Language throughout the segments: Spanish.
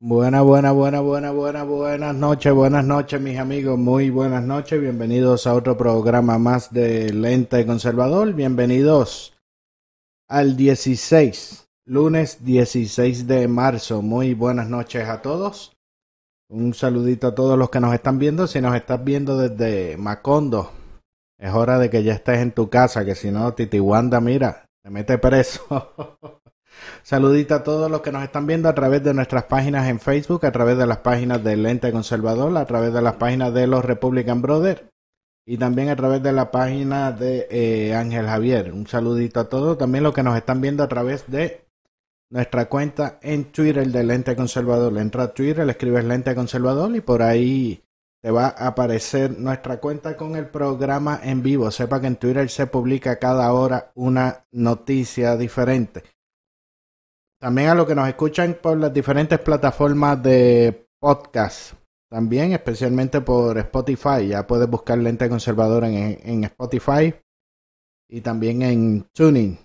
Buena, buena, buena, buena, buena, buenas noches, buenas noches mis amigos, muy buenas noches, bienvenidos a otro programa más de Lente Conservador, bienvenidos al 16, lunes 16 de marzo, muy buenas noches a todos, un saludito a todos los que nos están viendo, si nos estás viendo desde Macondo, es hora de que ya estés en tu casa, que si no Titiwanda, mira, te mete preso. Saludito a todos los que nos están viendo a través de nuestras páginas en Facebook, a través de las páginas del Lente Conservador, a través de las páginas de los Republican Brothers y también a través de la página de eh, Ángel Javier. Un saludito a todos. También los que nos están viendo a través de nuestra cuenta en Twitter del Lente Conservador. Entra a Twitter, le escribes Lente Conservador y por ahí te va a aparecer nuestra cuenta con el programa en vivo. Sepa que en Twitter se publica cada hora una noticia diferente. También a los que nos escuchan por las diferentes plataformas de podcast. También, especialmente por Spotify. Ya puedes buscar Lente Conservador en, en Spotify. Y también en Tuning.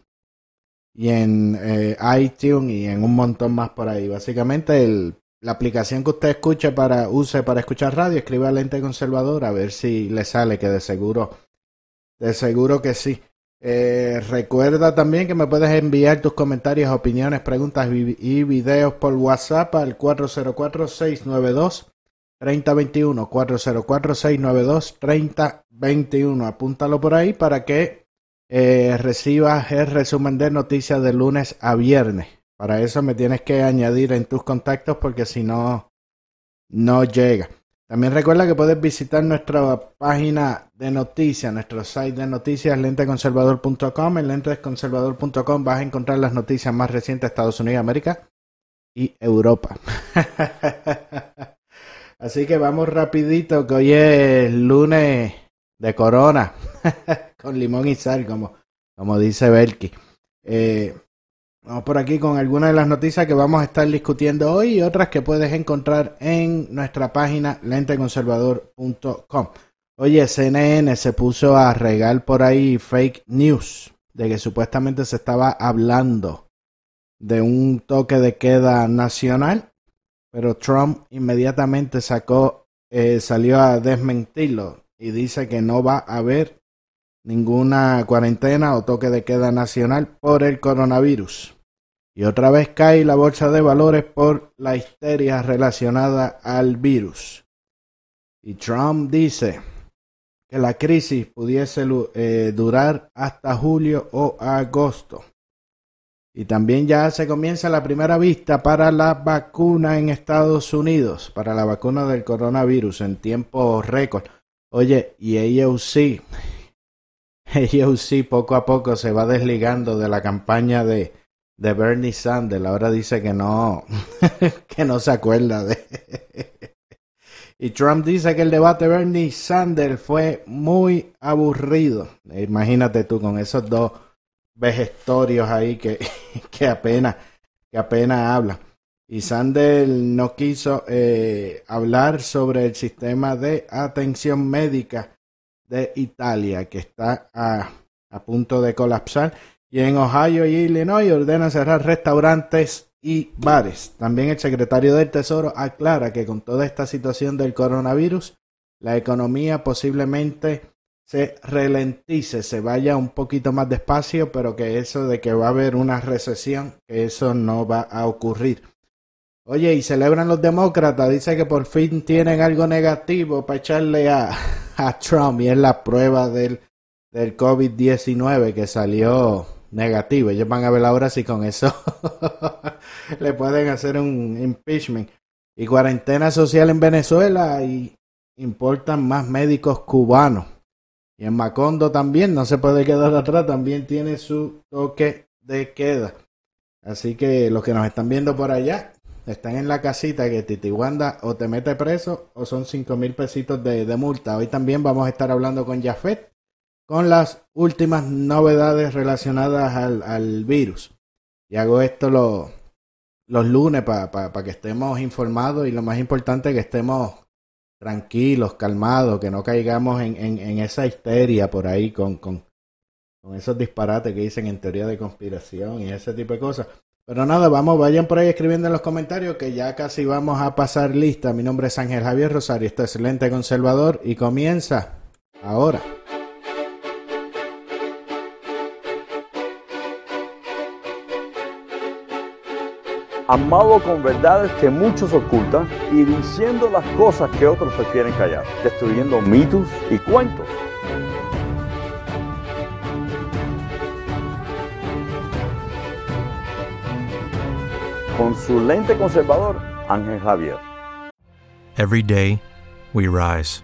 Y en eh, iTunes y en un montón más por ahí. Básicamente, el, la aplicación que usted escuche para, use para escuchar radio, escriba Lente Conservador a ver si le sale, que de seguro, de seguro que sí. Eh, recuerda también que me puedes enviar tus comentarios, opiniones, preguntas y videos por WhatsApp al 404-692-3021. 404-692-3021. Apúntalo por ahí para que eh, recibas el resumen de noticias de lunes a viernes. Para eso me tienes que añadir en tus contactos porque si no, no llega. También recuerda que puedes visitar nuestra página de noticias, nuestro site de noticias, lenteconservador.com. En lenteconservador.com vas a encontrar las noticias más recientes de Estados Unidos, América y Europa. Así que vamos rapidito, que hoy es lunes de corona, con limón y sal, como, como dice Belki. Eh, Vamos por aquí con algunas de las noticias que vamos a estar discutiendo hoy y otras que puedes encontrar en nuestra página lenteconservador.com. Oye, CNN se puso a regar por ahí fake news de que supuestamente se estaba hablando de un toque de queda nacional, pero Trump inmediatamente sacó, eh, salió a desmentirlo y dice que no va a haber ninguna cuarentena o toque de queda nacional por el coronavirus. Y otra vez cae la bolsa de valores por la histeria relacionada al virus. Y Trump dice que la crisis pudiese eh, durar hasta julio o agosto. Y también ya se comienza la primera vista para la vacuna en Estados Unidos, para la vacuna del coronavirus en tiempo récord. Oye, y AOC, AOC poco a poco se va desligando de la campaña de, de Bernie Sanders. Ahora dice que no, que no se acuerda de. y Trump dice que el debate de Bernie Sanders fue muy aburrido. Imagínate tú con esos dos vejestorios ahí que, que apenas, que apenas habla. Y Sanders no quiso eh, hablar sobre el sistema de atención médica de Italia, que está a punto de colapsar. Y en Ohio y Illinois ordena cerrar restaurantes y bares. También el secretario del Tesoro aclara que con toda esta situación del coronavirus, la economía posiblemente se ralentice, se vaya un poquito más despacio, pero que eso de que va a haber una recesión, que eso no va a ocurrir. Oye, y celebran los demócratas, dice que por fin tienen algo negativo para echarle a, a Trump y es la prueba del, del COVID-19 que salió negativo. Ellos van a ver ahora si con eso le pueden hacer un impeachment. Y cuarentena social en Venezuela y importan más médicos cubanos. Y en Macondo también, no se puede quedar atrás, también tiene su toque de queda. Así que los que nos están viendo por allá, están en la casita que Titiwanda o te mete preso o son cinco mil pesitos de, multa. Hoy también vamos a estar hablando con Jafet con las últimas novedades relacionadas al, al virus. Y hago esto lo, los lunes para pa, que estemos informados y lo más importante que estemos tranquilos, calmados, que no caigamos en, en, esa histeria por ahí con, con, con esos disparates que dicen en teoría de conspiración y ese tipo de cosas. Pero nada, vamos, vayan por ahí escribiendo en los comentarios que ya casi vamos a pasar lista. Mi nombre es Ángel Javier Rosario, este excelente conservador y comienza ahora. Amado con verdades que muchos ocultan y diciendo las cosas que otros prefieren callar, destruyendo mitos y cuentos. Consulente conservador Ángel Javier. Every day, we rise,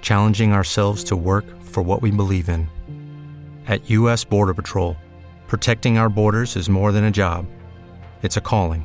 challenging ourselves to work for what we believe in. At U.S. Border Patrol, protecting our borders is more than a job, it's a calling.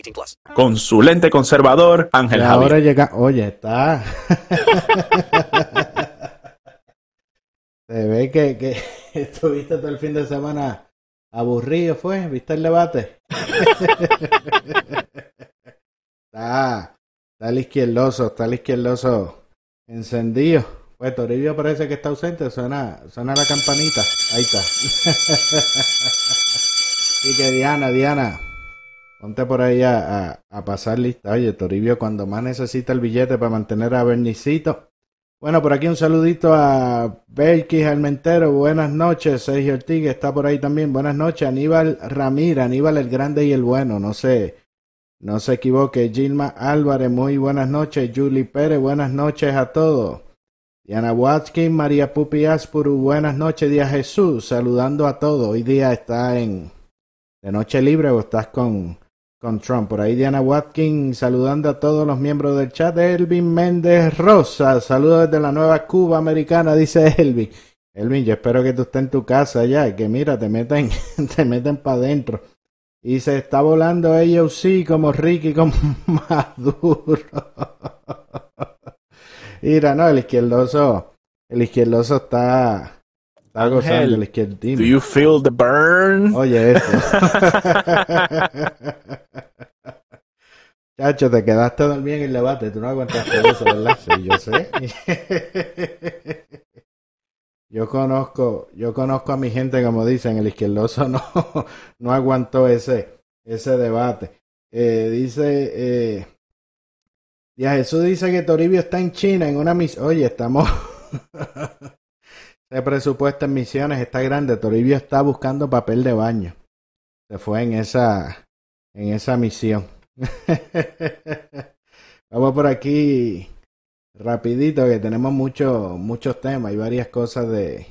18 plus. Consulente conservador Ángel Y Javier. ahora llega, oye, está. Se ve que, que estuviste todo el fin de semana aburrido, ¿fue? ¿Viste el debate? está, está el izquierdoso, está el izquierdoso encendido. Pues Toribio parece que está ausente, suena, suena la campanita. Ahí está. y que Diana, Diana, ponte por ahí a, pasar lista. Oye, Toribio, cuando más necesita el billete para mantener a Bernicito. Bueno, por aquí un saludito a Belkis Almentero, buenas noches. Sergio Ortiz está por ahí también, buenas noches. Aníbal Ramírez, Aníbal el Grande y el Bueno, no sé, no se equivoque. Gilma Álvarez, muy buenas noches. Julie Pérez, buenas noches a todos. Diana Watkins, María Pupi Aspuru, buenas noches. Día Jesús, saludando a todos. Hoy día está en de noche libre o estás con, con Trump. Por ahí Diana Watkins saludando a todos los miembros del chat. Elvin Méndez Rosa, saludos desde la nueva Cuba americana, dice Elvin. Elvin, yo espero que tú estés en tu casa ya que mira, te meten, te meten para adentro. Y se está volando ellos sí, como Ricky, como Maduro. Mira, no, el izquierdoso, el izquierdoso está, está gozando, el izquierdino. Do you feel the burn? Oye, esto. Chacho, te quedaste dormido en el debate. Tú no aguantaste eso, ¿verdad? Sí, yo sé. Yo conozco, yo conozco a mi gente, como dicen, el izquierdoso no, no aguantó ese, ese debate. Eh, dice, eh, ya Jesús dice que Toribio está en China en una misión. Oye, estamos. Ese presupuesto en misiones está grande. Toribio está buscando papel de baño. Se fue en esa, en esa misión. Vamos por aquí rapidito que tenemos muchos muchos temas y varias cosas de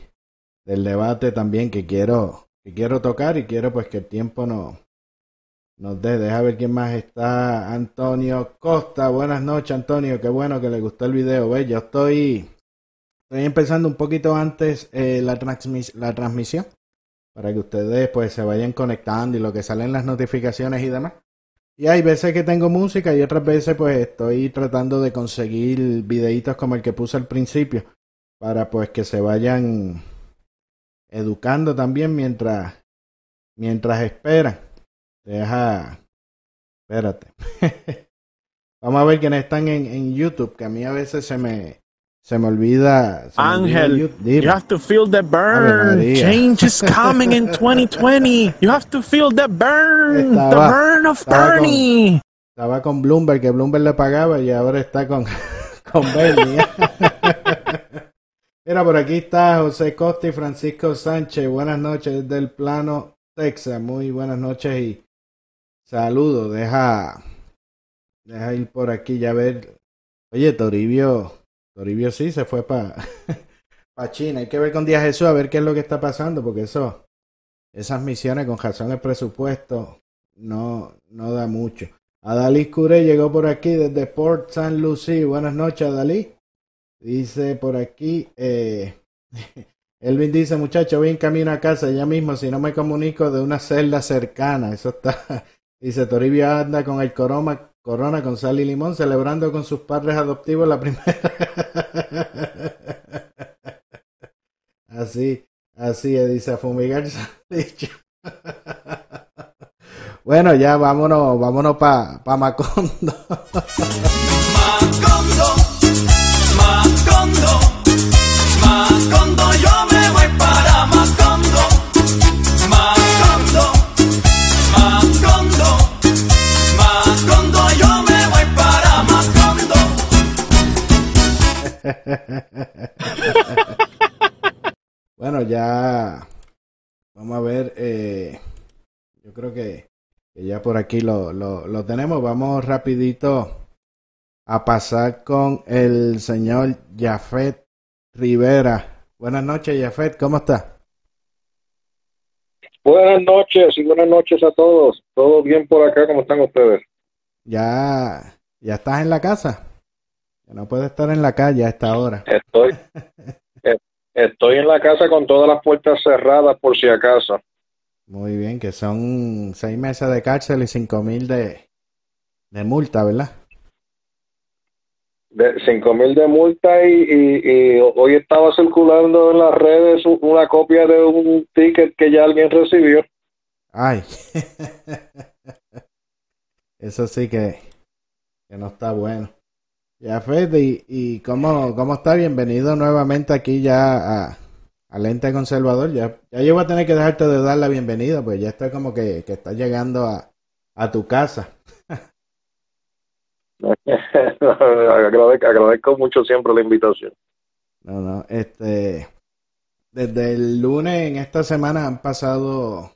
del debate también que quiero que quiero tocar y quiero pues que el tiempo no nos dé. Deja ver quién más está. Antonio Costa. Buenas noches, Antonio. Qué bueno que le gustó el video. Ve, yo estoy Estoy empezando un poquito antes eh, la, transmis la transmisión para que ustedes pues se vayan conectando y lo que salen las notificaciones y demás. Y hay veces que tengo música y otras veces pues estoy tratando de conseguir videitos como el que puse al principio para pues que se vayan educando también mientras mientras esperan. Deja espérate. Vamos a ver quiénes están en, en YouTube, que a mí a veces se me se me olvida. Se me olvida Ángel, you have to feel the burn. Change is coming in 2020. You have to feel the burn. the burn of estaba con- Bernie. Estaba con Bloomberg, que Bloomberg le pagaba y ahora está con, con Bernie. Mira, por aquí está José Costa y Francisco Sánchez. Buenas noches desde el plano Texas. Muy buenas noches y saludos. Deja, deja ir por aquí ya ver. Oye, Toribio, Toribio sí se fue para pa China. Hay que ver con Díaz Jesús a ver qué es lo que está pasando, porque eso, esas misiones con razón el presupuesto no, no da mucho. Adalí Cure llegó por aquí desde Port San Lucie. Buenas noches, Adalí. Dice por aquí, eh, Elvin dice, muchacho, voy en camino a casa ya mismo, si no me comunico de una celda cercana. Eso está. Dice, Toribio anda con el corona, corona con sal y limón, celebrando con sus padres adoptivos la primera. así, así dice, a fumigar. Bueno, ya vámonos, vámonos para pa. Macondo, Macondo, Bueno, ya vamos a ver. eh, yo creo que, que ya por aquí lo, lo, lo tenemos. Vamos rapidito a pasar con el señor Jafet Rivera. Buenas noches, Jafet. ¿Cómo está? Buenas noches y buenas noches a todos. ¿Todo bien por acá? ¿Cómo están ustedes? Ya, ya estás en la casa. No puedes estar en la calle a esta hora. Estoy, eh, estoy en la casa con todas las puertas cerradas por si acaso. Muy bien, que son seis meses de cárcel y cinco mil de, de multa, ¿verdad? De cinco mil de multa y, y, y hoy estaba circulando en las redes una copia de un ticket que ya alguien recibió. Ay, eso sí que, que no está bueno. Ya, Fede, y, y cómo, cómo está? Bienvenido nuevamente aquí ya a, a Lente Conservador. Ya, ya yo voy a tener que dejarte de dar la bienvenida, pues ya está como que, que estás llegando a, a tu casa. agradezco, agradezco mucho siempre la invitación. No, no, este, desde el lunes en esta semana han pasado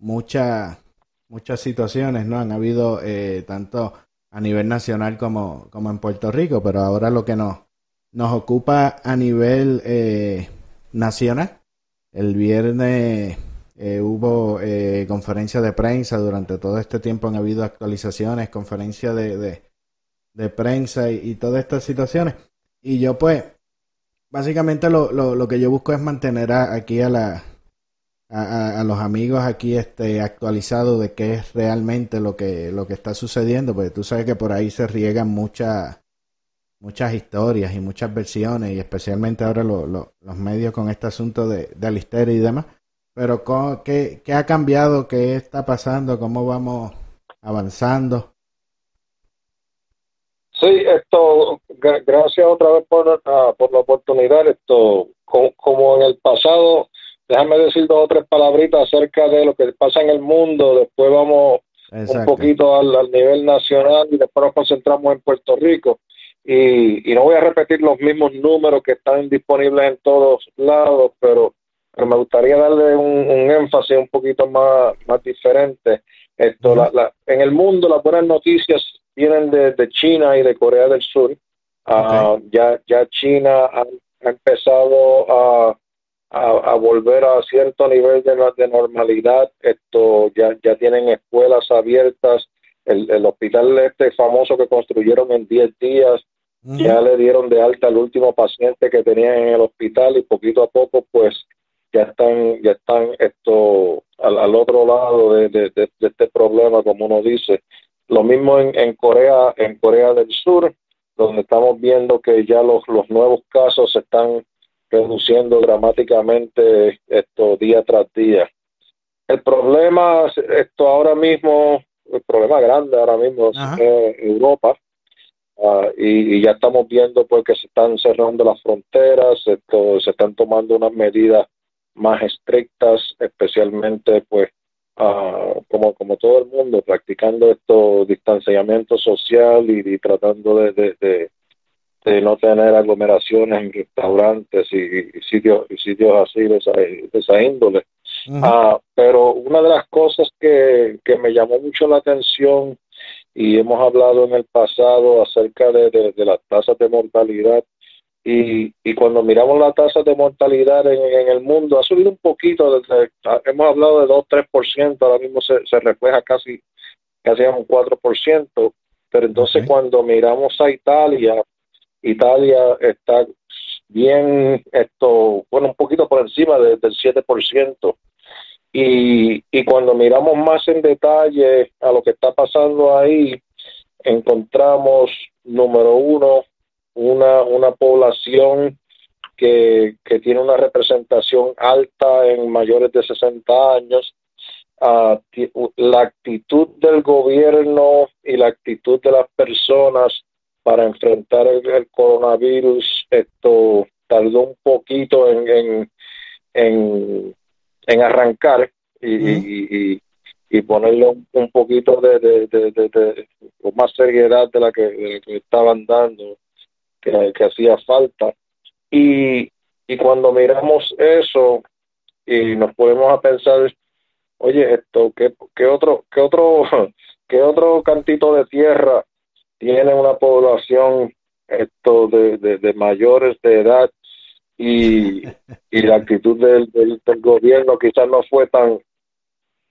muchas, muchas situaciones, ¿no? Han habido eh, tanto a nivel nacional como, como en Puerto Rico, pero ahora lo que nos, nos ocupa a nivel eh, nacional. El viernes eh, hubo eh, conferencia de prensa, durante todo este tiempo han habido actualizaciones, conferencia de, de, prensa y, y todas estas situaciones. Y yo pues, básicamente lo, lo, lo que yo busco es mantener a- aquí a la a, los amigos aquí este actualizados de qué es realmente lo que lo que está sucediendo, porque tú sabes que por ahí se riegan muchas muchas historias y muchas versiones y especialmente ahora lo- lo- los medios con este asunto de, de Alisteria y demás. Pero ¿cómo- ¿qué, qué ha cambiado? ¿Qué está pasando? ¿Cómo vamos avanzando? Sí, esto, gra- gracias otra vez por, ah, por la oportunidad. Esto, co- como en el pasado, déjame decir dos o tres palabritas acerca de lo que pasa en el mundo. Después vamos un poquito al, al nivel nacional y después nos concentramos en Puerto Rico. Y, y no voy a repetir los mismos números que están disponibles en todos lados, pero, pero me gustaría darle un, un énfasis un poquito más, más diferente. Esto, la- la- en el mundo las buenas noticias vienen de, de China y de Corea del Sur. Ah, ya, ya China ha, ha empezado a, a, a volver a cierto nivel de, no- de normalidad. Esto ya, ya tienen escuelas abiertas. El, el hospital este famoso que construyeron en 10 días, ya le dieron de alta al último paciente que tenían en el hospital y poquito a poco pues ya están ya están esto al, al otro lado de, de- de- de este problema como uno dice Lo mismo en, en Corea, en Corea del Sur, donde estamos viendo que ya los, los nuevos casos se están reduciendo dramáticamente esto día tras día. El problema, esto ahora mismo, el problema grande ahora mismo es Europa, ah, y, ya estamos viendo pues que se están cerrando las fronteras, esto, se están tomando unas medidas más estrictas, especialmente pues ah, como, como todo el mundo, practicando esto distanciamiento social y, tratando de, de, no tener aglomeraciones en restaurantes y, sitios y sitios así de esa, índole. Ah, pero una de las cosas que, que me llamó mucho la atención y hemos hablado en el pasado acerca de, de las tasas de mortalidad y, y cuando miramos la tasa de mortalidad en, el mundo, ha subido un poquito, desde, hemos hablado de 2-3%, ahora mismo se, se, refleja casi, casi a un 4%, pero entonces cuando miramos a Italia, Italia está bien, esto, bueno, un poquito por encima del 7%. Y, y cuando miramos más en detalle a lo que está pasando ahí, encontramos, número uno, una, una población que, que tiene una representación alta en mayores de 60 años, uh, la actitud del gobierno y la actitud de las personas para enfrentar el, coronavirus, esto tardó un poquito en, en, en, en arrancar y, y, y, ponerle un, poquito de, de, de, de, más seriedad de la que, de la que estaban dando que, hacía falta. Y, y cuando miramos eso y nos ponemos a pensar, oye, esto, ¿qué, qué otro, qué otro, qué otro cantito de tierra tiene una población esto de, de, mayores de edad y, y la actitud del, del, gobierno quizás no fue tan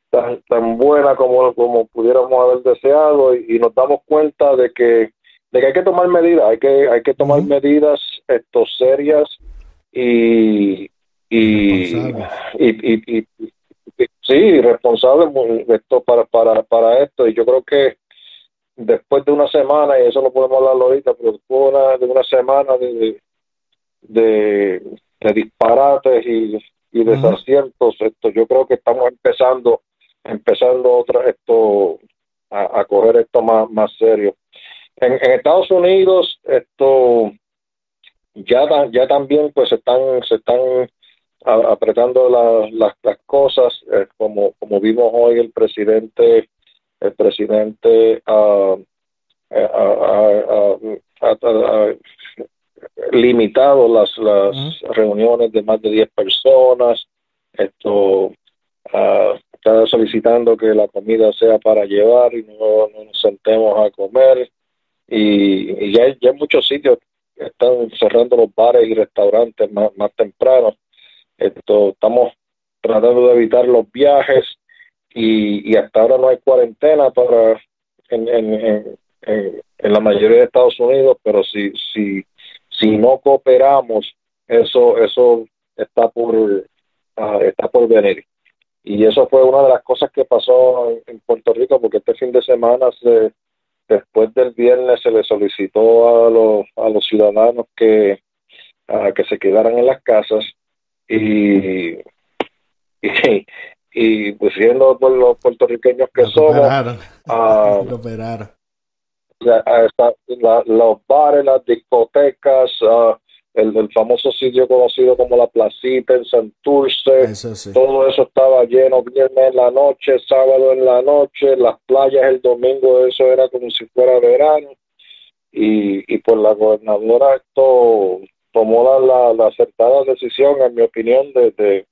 tan, tan buena como, como pudiéramos haber deseado y, nos damos cuenta de que de que hay que tomar medidas, hay que hay que tomar medidas esto serias y y, y, y, sí, responsables esto para, para, para esto. Y yo creo que después de una semana, y eso no podemos hablar ahorita, pero después de una, de una semana de, de, de disparates y, y desaciertos, esto yo creo que estamos empezando empezando otra esto a, a coger esto más, más serio. En, Estados Unidos esto ya ya también pues están se están apretando las, las cosas eh, como como vimos hoy el presidente el presidente ha limitado las las reuniones de más de 10 personas esto está solicitando que la comida sea para llevar y no, no nos sentemos a comer y, ya, ya en muchos sitios están cerrando los bares y restaurantes más, más temprano. Esto, estamos tratando de evitar los viajes y, y hasta ahora no hay cuarentena para en, en, en, la mayoría de Estados Unidos, pero si, si, si no cooperamos, eso, eso está por, uh, está por venir. Y eso fue una de las cosas que pasó en Puerto Rico, porque este fin de semana se, después del viernes se le solicitó a los, a los ciudadanos que, que se quedaran en las casas y, y pues siendo por los puertorriqueños que somos, uh, los bares, las discotecas, uh, el, famoso sitio conocido como la Placita en Santurce, todo eso estaba lleno viernes en la noche, sábado en la noche, las playas el domingo, eso era como si fuera verano. Y, y pues la gobernadora esto tomó la, la, acertada decisión, en mi opinión, de, de,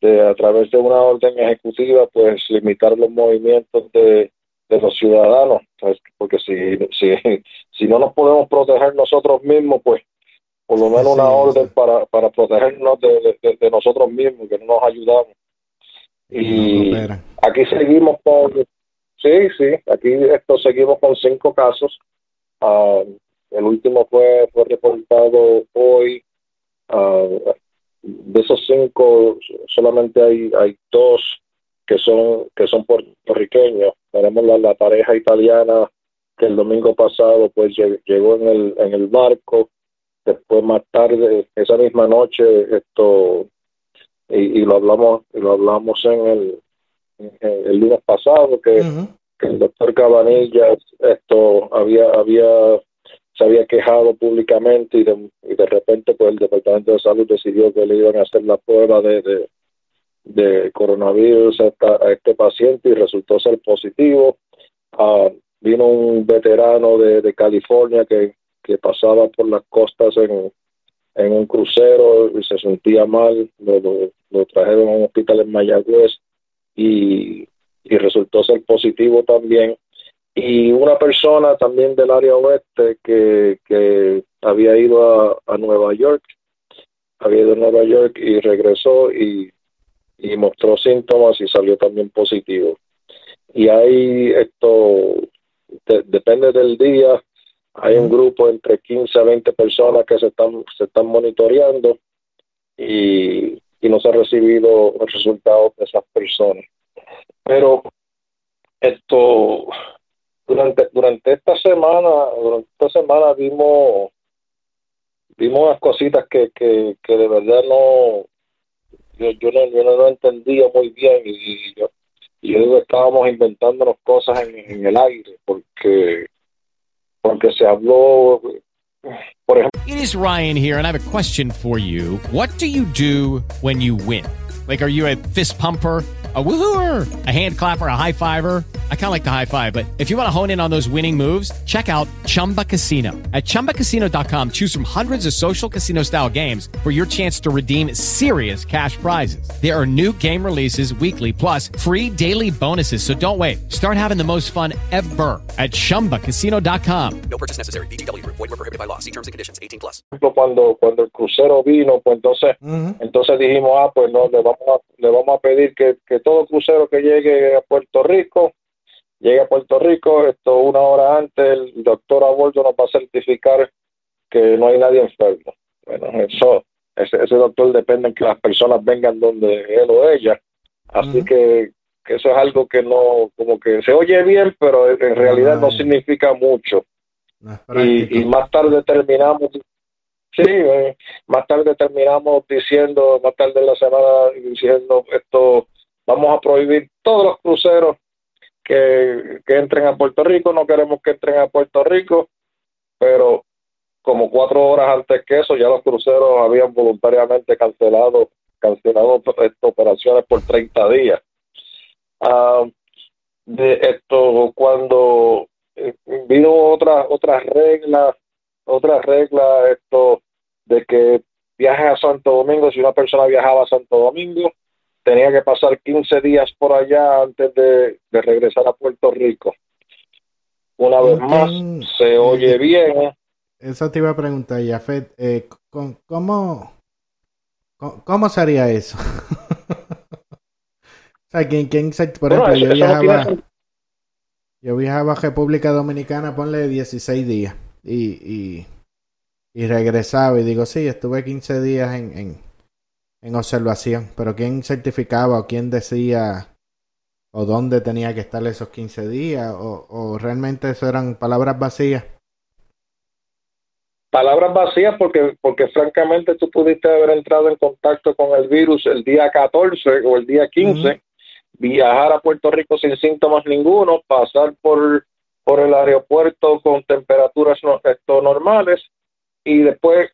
a través de una orden ejecutiva, pues limitar los movimientos de, de los ciudadanos, porque si, si, si no nos podemos proteger nosotros mismos, pues por lo menos una orden para, para protegernos de, de, nosotros mismos, que no nos ayudamos. Y aquí seguimos con, sí, sí, aquí esto seguimos con cinco casos. Ah, el último fue, fue reportado hoy. Ah, de esos cinco, solamente hay, hay dos que son, que son puertorriqueños. tenemos la, la pareja italiana que el domingo pasado pues lle- llegó en el, en el barco, después más tarde, esa misma noche, esto, y, y lo hablamos, y lo hablamos en el, en el lunes pasado, que, que el doctor Cabanillas esto había, había, se había quejado públicamente y de, repente pues el Departamento de Salud decidió que le iban a hacer la prueba de, de, coronavirus a, a este paciente y resultó ser positivo. Ah, vino un veterano de, de California que, que pasaba por las costas en, en un crucero y se sentía mal, lo, lo, lo trajeron a un hospital en Mayagüez y, y resultó ser positivo también. Y una persona también del área oeste que, que había ido a, a Nueva York, había ido a Nueva York y regresó y, y mostró síntomas y salió también positivo. Y hay esto, de- depende del día, hay un grupo entre 15 a 20 personas que se están, se están monitoreando y, y no se ha recibido resultados de esas personas. Pero esto, durante, durante esta semana, durante esta semana vimos, vimos unas cositas que, que, que de verdad no, yo, yo no, yo no lo entendía muy bien y, y yo, y yo digo estábamos inventándonos cosas en, en el aire porque, porque se habló, por ejemplo, It is Ryan here, and I have a question for you. What do you do when you win? Like, are you a fist pumper? A woohooer, a hand clapper, a high fiver. I kind of like the high five, but if you want to hone in on those winning moves, check out Chumba Casino. At chumbacasino.com, choose from hundreds of social casino style games for your chance to redeem serious cash prizes. There are new game releases weekly, plus free daily bonuses. So don't wait. Start having the most fun ever at chumbacasino.com. No purchase necessary. VGW Group. Void were prohibited by law. See terms and conditions. 18 plus. ejemplo, cuando, cuando el crucero vino, pues entonces, entonces dijimos, ah, pues no, le vamos a, le vamos a pedir que, que todo crucero que llegue a Puerto Rico, llegue a Puerto Rico, esto una hora antes, el doctor a bordo nos va a certificar que no hay nadie enfermo. Bueno, eso, ese, ese doctor depende en que las personas vengan donde él o ella. Así que, que eso es algo que no, como que se oye bien, pero en realidad no significa mucho y, y más tarde terminamos sí eh, más tarde terminamos diciendo más tarde en la semana diciendo esto vamos a prohibir todos los cruceros que, entren a Puerto Rico no queremos que entren a Puerto Rico pero como cuatro horas antes que eso ya los cruceros habían voluntariamente cancelado cancelado operaciones por 30 días. Ah, de esto cuando eh, vino otra otra regla otra regla esto de que viajes a Santo Domingo si una persona viajaba a Santo Domingo tenía que pasar 15 días por allá antes de, de regresar a Puerto Rico una vez más se oye bien Eso te iba a preguntar, Jafet. Eh, ¿cómo, cómo, sería eso? o sea, ¿quién, quién se- por Bueno, ejemplo, yo eso- viajaba, yo viajaba a República Dominicana, ponle 16 días y, y, y regresaba y digo, sí, estuve 15 días en, en, en observación, pero ¿quién certificaba o quién decía o dónde tenía que estar esos 15 días o, o realmente eso eran palabras vacías? palabras vacías porque porque francamente tú pudiste haber entrado en contacto con el virus el día 14 o el día 15 viajar a Puerto Rico sin síntomas ninguno pasar por por el aeropuerto con temperaturas no- esto, normales y después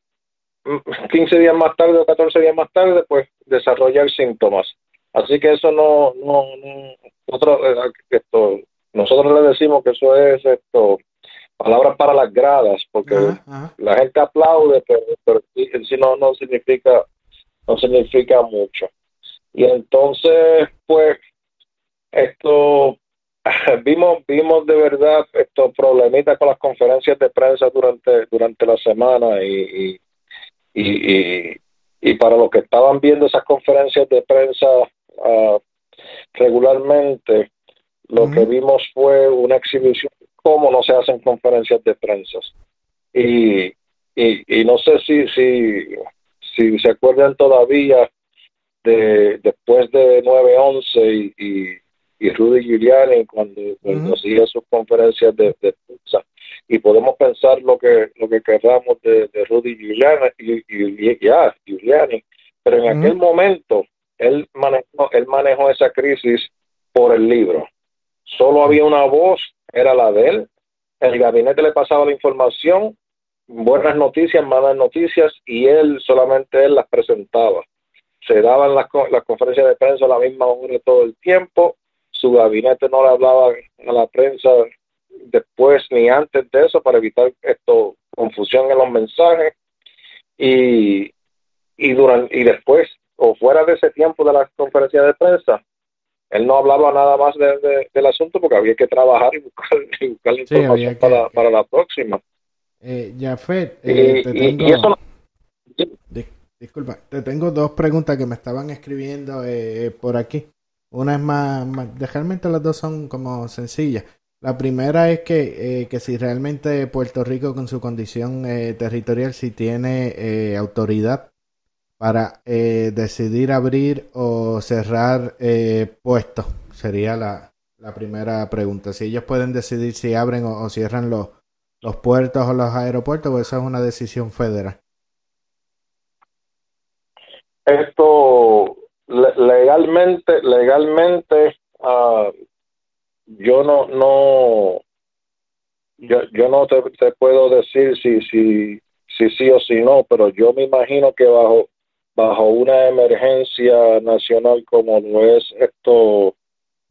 15 días más tarde o 14 días más tarde pues desarrollar síntomas. Así que eso no no, no nosotros eh, esto nosotros le decimos que eso es esto palabras para las gradas porque la gente aplaude pero, pero sí no no significa no significa mucho. Y entonces pues esto vimos vimos de verdad estos problemitas con las conferencias de prensa durante durante la semana y y, y, y- y para los que estaban viendo esas conferencias de prensa ah, regularmente lo que vimos fue una exhibición de cómo no se hacen conferencias de prensa. Y, y, y no sé si si si se acuerdan todavía de después de 9-11 y, y, y Rudy Giuliani cuando, cuando hacía sus conferencias de, de prensa y podemos pensar lo que lo que querramos de, de Rudy Giuliani, ya, Giuliani, pero en aquel momento él manejó, él manejó esa crisis por el libro. Solo había una voz, era la de él. El gabinete le pasaba la información, buenas noticias, malas noticias, y él solamente él las presentaba. Se daban las, las conferencias de prensa a la misma hora todo el tiempo. Su gabinete no le hablaba a la prensa después ni antes de eso para evitar esto confusión en los mensajes y y durante y después o fuera de ese tiempo de las conferencias de prensa él no hablaba nada más de- de- del asunto porque había que trabajar y buscar, y buscar la Sí, información que- para, para la próxima Eh, Jafet, Y- eh, te tengo... y eso no- Dis- disculpa, te tengo dos preguntas que me estaban escribiendo eh, por aquí. Una es más, más- realmente las dos son como sencillas. La primera es que, eh, que si realmente Puerto Rico con su condición eh, territorial si tiene eh, autoridad para decidir abrir o cerrar puestos. Sería la, la primera pregunta. Si ellos pueden decidir si abren o, cierran los, los puertos o los aeropuertos, pues eso es una decisión federal. esto le- legalmente legalmente ah, yo no no yo, yo no te, te puedo decir si si si sí o si no pero yo me imagino que bajo bajo una emergencia nacional como lo es esto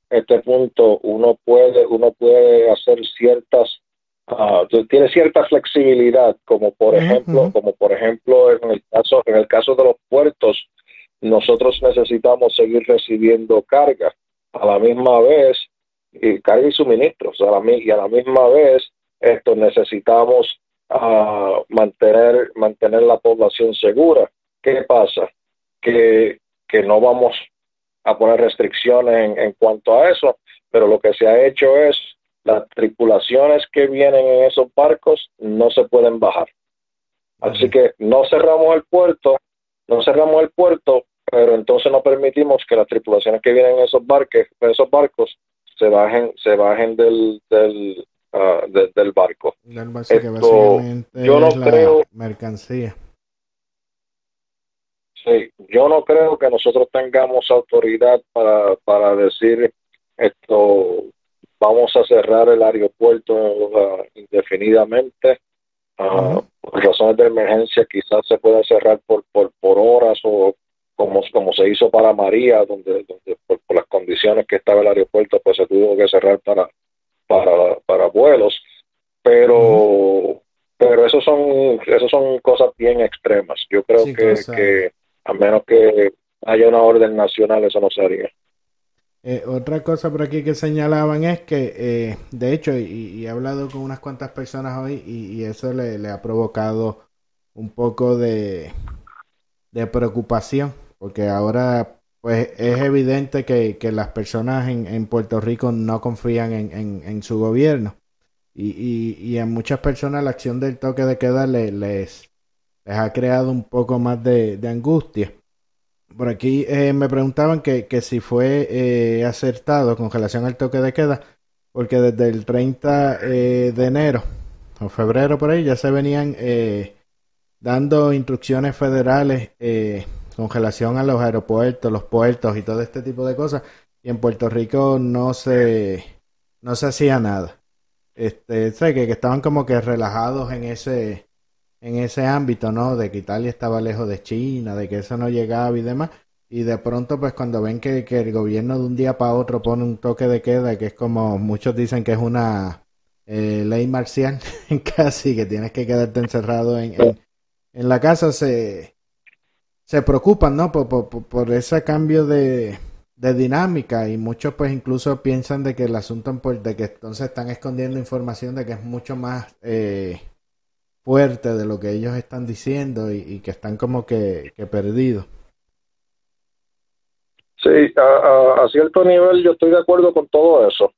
este punto uno puede uno puede hacer ciertas ah, tiene cierta flexibilidad como por ejemplo como por ejemplo en el caso en el caso de los puertos nosotros necesitamos seguir recibiendo carga. A la misma vez y carga y suministros. A la, y a la misma vez esto necesitamos ah, mantener mantener la población segura. Qué pasa que que no vamos a poner restricciones en, en cuanto a eso pero lo que se ha hecho es las tripulaciones que vienen en esos barcos no se pueden bajar. Así que no cerramos el puerto no cerramos el puerto pero entonces no permitimos que las tripulaciones que vienen en esos barcos en esos barcos se bajen se bajen del del, de- del barco Del que Esto, básicamente yo no es la creo- mercancía. Sí, yo no creo que nosotros tengamos autoridad para, para decir esto, vamos a cerrar el aeropuerto ah, indefinidamente. Ah, Por razones de emergencia quizás se pueda cerrar por, por, por horas o como, como se hizo para María, donde, donde por, por las condiciones que estaba el aeropuerto, pues se tuvo que cerrar para, para, para vuelos. Pero, pero eso son, eso son cosas bien extremas. Yo creo Sí, que, que a menos que haya una orden nacional, eso no se haría. Eh, otra cosa por aquí que señalaban es que, eh, de hecho, y, y he hablado con unas cuantas personas hoy y, y eso le, le ha provocado un poco de, de preocupación, porque ahora pues es evidente que, que las personas en, en Puerto Rico no confían en, en, su gobierno. Y, y, y a muchas personas la acción del toque de queda le- les, les ha creado un poco más de, angustia. Por aquí eh, me preguntaban que, que si fue eh, acertado con relación al toque de queda, porque desde el 30 eh, de enero o febrero por ahí ya se venían dando instrucciones federales con relación a los aeropuertos, los puertos y todo este tipo de cosas. Y en Puerto Rico no se, no se hacía nada. Este, sé que, que estaban como que relajados en ese, en ese ámbito, ¿no? De que Italia estaba lejos de China, de que eso no llegaba y demás. Y de pronto, pues cuando ven que, que el gobierno de un día para otro pone un toque de queda, que es como muchos dicen que es una eh, ley marcial, casi que tienes que quedarte encerrado en, en, en la casa, se, se preocupan, ¿no? Por, por, por- ese cambio de, de dinámica y muchos pues incluso piensan de que el asunto en Puer- de que entonces están escondiendo información de que es mucho más eh, fuerte de lo que ellos están diciendo y, que están como que, perdidos. Sí, a, a- a cierto nivel yo estoy de acuerdo con todo eso,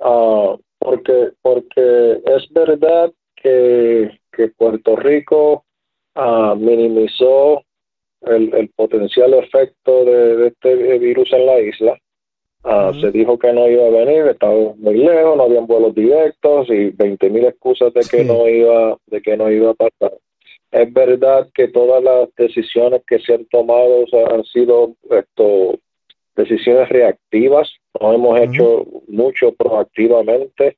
Ah, porque porque es verdad que, que Puerto Rico ah, minimizó el, el potencial efecto de, de este virus en la isla. Ah, Se dijo que no iba a venir, estaba muy lejos, no habían vuelos directos y 20 mil excusas de que Sí. no iba, de que no iba a pasar. Es verdad que todas las decisiones que se han tomado o sea, han sido esto, decisiones reactivas, no hemos hecho mucho proactivamente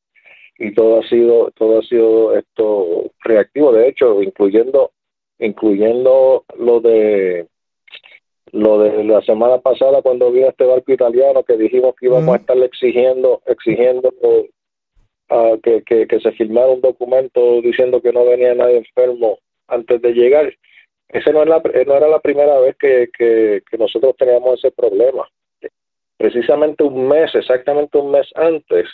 y todo ha sido todo ha sido esto reactivo. De hecho incluyendo incluyendo lo de lo de la semana pasada cuando vino este barco italiano que dijimos que íbamos a estarle exigiendo exigiendo ah, que, que, que se firmara un documento diciendo que no venía nadie enfermo antes de llegar. Ese no, es la, no era la primera vez que, que, que nosotros teníamos ese problema. Precisamente un mes exactamente un mes antes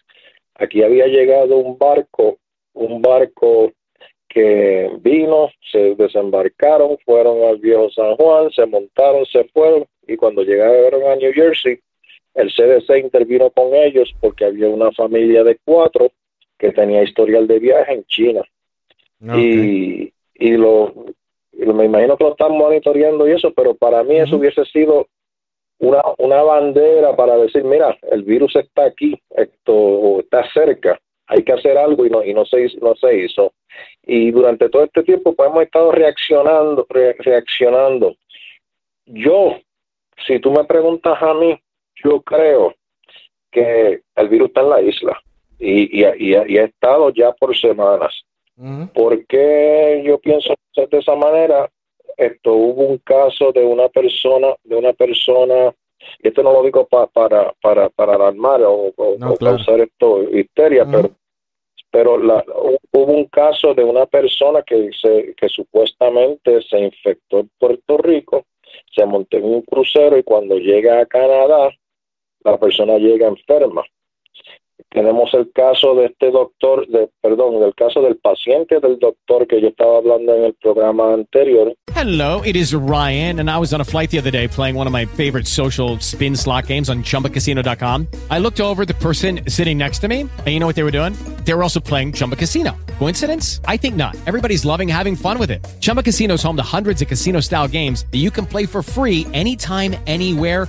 aquí había llegado un barco, un barco que vino, se desembarcaron, fueron al viejo San Juan, se montaron, se fueron y cuando llegaron a New Jersey, el CDC intervino con ellos porque había una familia de cuatro que tenía historial de viaje en China. Y, y lo, y lo- me imagino que lo están monitoreando y eso, pero para mí eso hubiese sido una, una bandera para decir, mira, el virus está aquí, esto está cerca, hay que hacer algo y no y no se hizo, no se hizo. Y durante todo este tiempo pues hemos estado reaccionando, re- reaccionando. Yo, si tú me preguntas a mí, yo creo que el virus está en la isla y, y, y, y ha estado ya por semanas. ¿Por qué yo pienso de esa manera? Esto hubo un caso de una persona, de una persona, esto no lo digo pa- para, para, para alarmar o, o- No, o claro. causar esto histeria, pero pero la, hubo un caso de una persona que se que supuestamente se infectó en Puerto Rico, se montó en un crucero y cuando llega a Canadá, la persona llega enferma. Tenemos el caso de este doctor, de, perdón, del caso del paciente del doctor que yo estaba hablando en el programa anterior, Hello, it is Ryan, and I was on a flight the other day playing one of my favorite social spin slot games on chumbacasino.com. I looked over the person sitting next to me, and you know what they were doing? They were also playing Chumba Casino. Coincidence? I think not. Everybody's loving having fun with it. Chumba Casino is home to hundreds of casino style games that you can play for free anytime, anywhere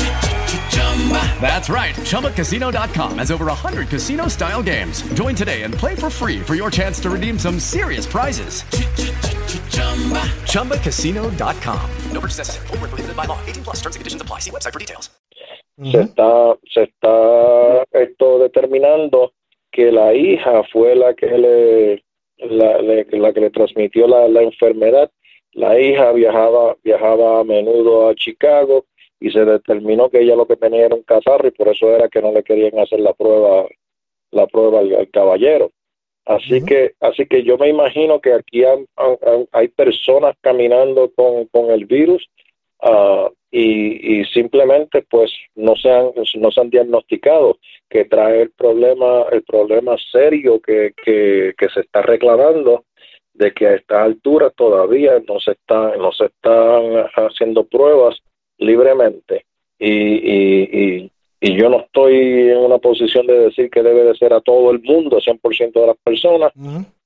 That's right. ChumbaCasino.com has over 100 casino style games. Join today and play for free for your chance to redeem some serious prizes. ChumbaCasino.com. No purchase necessary. Void were prohibited by law. 18 plus. Terms and conditions apply. See website for details. se está se está esto determinando que la hija fue la que le la, le- la que le transmitió la, la enfermedad la hija viajaba viajaba a menudo a Chicago y se determinó que ella lo que tenía era un catarro y por eso era que no le querían hacer la prueba la prueba al, al caballero. Así que así que yo me imagino que aquí han- han- han- hay personas caminando con, con el virus ah, y, y simplemente pues no se han no se han diagnosticado que trae el problema el problema serio que, que, que se está reclamando de que a esta altura todavía no se está no se están haciendo pruebas libremente y, y, y, y yo no estoy en una posición de decir que debe de ser a todo el mundo 100% de las personas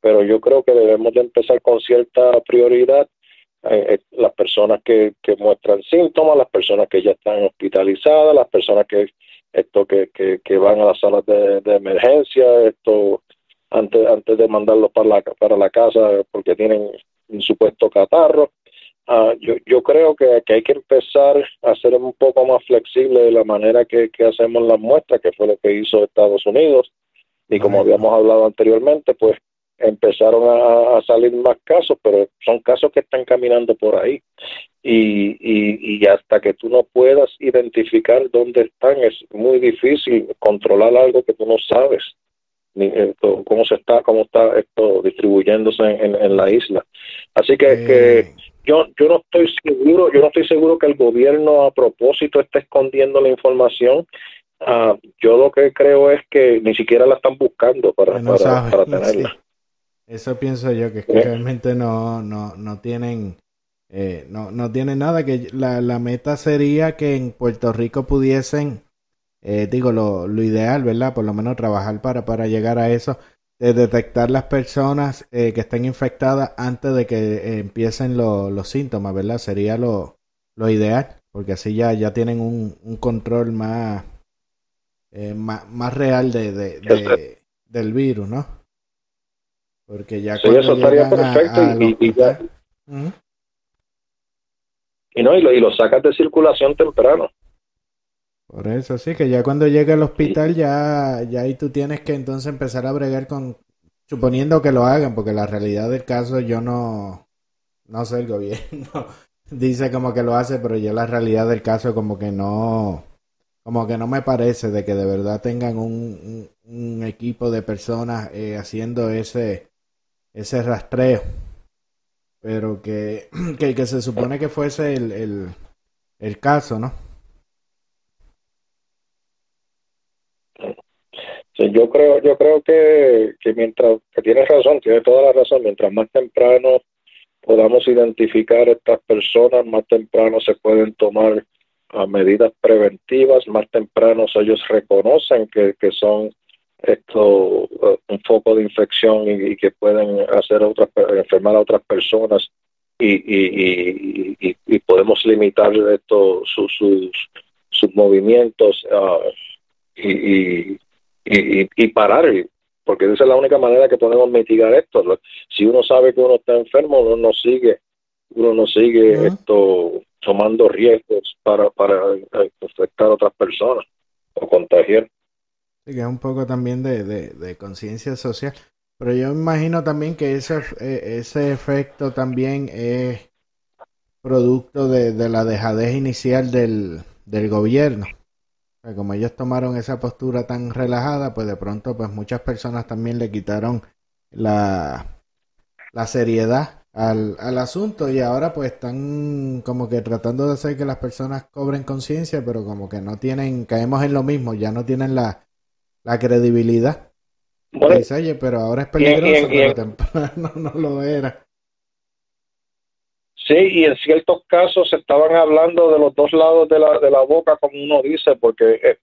pero yo creo que debemos de empezar con cierta prioridad eh, eh, las personas que, que muestran síntomas, las personas que ya están hospitalizadas, las personas que esto que, que, que van a las salas de, de emergencia, esto antes antes de mandarlos para la para la casa porque tienen un supuesto catarro. Ah, yo, yo creo que, que hay que empezar a ser un poco más flexible de la manera que, que hacemos las muestras, que fue lo que hizo Estados Unidos. Y como habíamos hablado anteriormente, pues empezaron a, a salir más casos, pero son casos que están caminando por ahí. Y, y, y hasta que tú no puedas identificar dónde están, es muy difícil controlar algo que tú no sabes esto, cómo se está, cómo está esto distribuyéndose en, en- en la isla. Así que, que yo, yo no estoy seguro, yo no estoy seguro que el gobierno a propósito esté escondiendo la información. Ah, yo lo que creo es que ni siquiera la están buscando para, no para, tenerla. sí. Eso pienso yo, que, es que Sí. realmente no, no, no tienen eh, no, no tienen nada, que la, la meta sería que en Puerto Rico pudiesen, eh, digo, lo, lo ideal, ¿verdad? Por lo menos trabajar para, para llegar a eso, de detectar las personas eh, que estén infectadas antes de que eh, empiecen lo- los síntomas, ¿verdad? Sería lo, lo ideal, porque así ya, ya tienen un, un control más, eh, más, más real de, de- de- del virus, ¿no? Porque ya Sí, eso estaría a- perfecto y- ya-. Y no, y lo, y lo sacas de circulación temprano. Por eso sí, que ya cuando llega al hospital ya, ya ahí tú tienes que entonces empezar a bregar con, suponiendo que lo hagan, porque la realidad del caso yo no, no sé el gobierno, dice como que lo hace, pero yo la realidad del caso como que no, como que no me parece de que de verdad tengan un, un, un equipo de personas eh, haciendo ese, ese rastreo, pero que, que, que se supone que fuese el, el, el caso, ¿no? Sí, yo creo, yo creo que, que mientras, que tienes razón, tienes toda la razón, mientras más temprano podamos identificar estas personas, más temprano se pueden tomar ah, medidas preventivas, más temprano ellos reconocen que, que son esto eh, un foco de infección y, que pueden hacer otras enfermar a otras personas y, y, y, y- podemos limitar esto sus sus, movimientos ah, y, y, y, parar porque esa es la única manera que podemos mitigar esto si uno sabe que uno está enfermo uno no sigue uno no sigue esto tomando riesgos para para eh, afectar a otras personas o contagiar Sí, que es un poco también de, de, de conciencia social. Pero yo imagino también que ese, eh, ese efecto también es producto de, de la dejadez inicial del, del gobierno. Sea, como ellos tomaron esa postura tan relajada, pues de pronto pues muchas personas también le quitaron la, la seriedad al, al asunto y ahora pues están como que tratando de hacer que las personas cobren conciencia, pero como que no tienen, caemos en lo mismo, ya no tienen la, la credibilidad. Bueno, Dice, oye, pero ahora es peligroso, y en- y pero temprano no lo era. Sí, y en ciertos casos se estaban hablando de los dos lados de la, de la boca, como uno dice, porque, eh,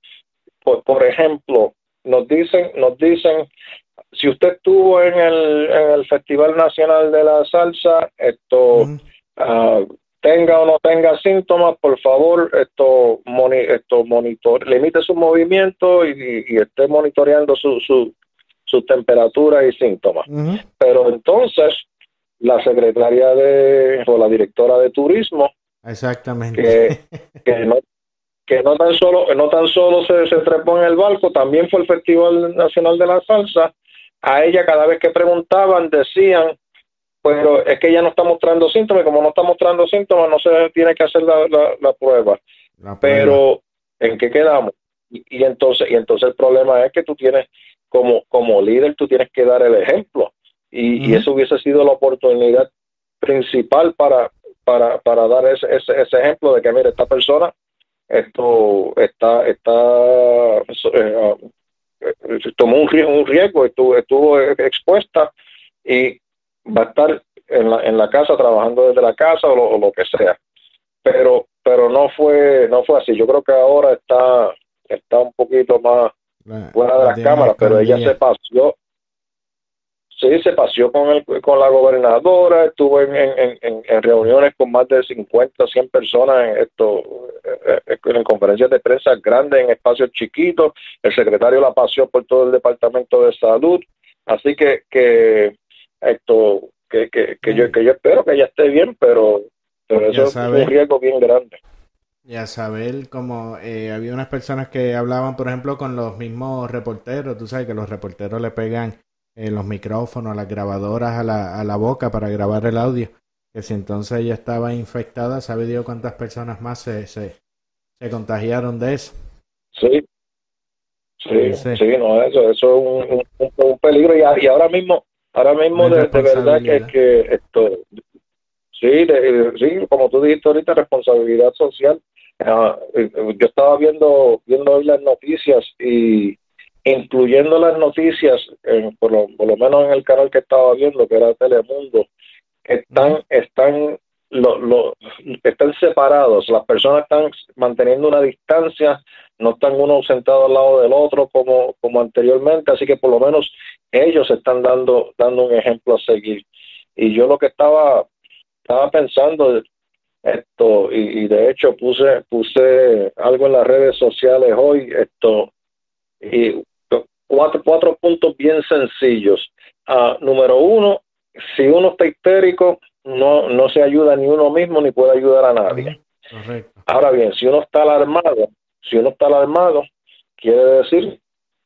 por, por ejemplo, nos dicen, nos dicen, si usted estuvo en el, en el Festival Nacional de la Salsa, esto, ah, tenga o no tenga síntomas, por favor, esto, moni, esto monitor, limite su movimiento y, y- y esté monitoreando su, su, su temperatura y síntomas. Pero entonces, la secretaria de, o la directora de turismo, Exactamente. que, que no que no tan solo no tan solo se, se trepó en el barco también fue el Festival Nacional de la Salsa a ella cada vez que preguntaban decían pero es que ella no está mostrando síntomas y como no está mostrando síntomas no se tiene que hacer la, la, la prueba La prueba. pero en qué quedamos y, y entonces y entonces el problema es que tú tienes como como líder tú tienes que dar el ejemplo y, y eso hubiese sido la oportunidad principal para para para dar ese, ese, ese ejemplo de que mire esta persona esto está está eh, ah, eh, tomó un riesgo, un riesgo estuvo, estuvo expuesta y va a estar en la, en la casa trabajando desde la casa o lo, o lo que sea. Pero pero no fue no fue así. Yo creo que ahora está está un poquito más fuera de la las cámaras pero ella se paseó sí se paseó con el con la gobernadora estuvo en, en, en, en reuniones con más de 50 100 personas en esto eh, eh, en conferencias de prensa grandes en espacios chiquitos. El secretario la paseó por todo el departamento de salud. Así que que esto que, que, que yo que yo espero que ella esté bien pero pero Ya eso es un riesgo bien grande. Y a saber, como eh, había unas personas que hablaban, por ejemplo, con los mismos reporteros. Tú sabes que los reporteros le pegan eh, los micrófonos, las grabadoras a la, a la boca para grabar el audio. Que si entonces ella estaba infectada, ¿sabe Dios cuántas personas más se, se, se contagiaron de eso? Sí. Sí, Sí. sí, no, eso, eso es un, un- peligro y, ahora mismo, ahora mismo de, de verdad que, que esto, sí, de- sí, como tú dijiste ahorita, responsabilidad social. Ah, eh, yo estaba viendo viendo hoy las noticias y incluyendo las noticias, lo, por lo menos en el canal que estaba viendo, que era Telemundo, están, están, lo, lo- están separados, las personas están manteniendo una distancia, no están uno sentado al lado del otro como, como anteriormente, así que por lo menos ellos están dando, dando un ejemplo a seguir. Y yo lo que estaba, estaba pensando, esto, y, y de hecho puse, puse algo en las redes sociales hoy, esto, y cuatro, cuatro puntos bien sencillos. Ah, número uno, si uno está histérico, no, no se ayuda ni uno mismo ni puede ayudar a nadie. Correcto. Ahora bien, si uno está alarmado, si uno está alarmado, quiere decir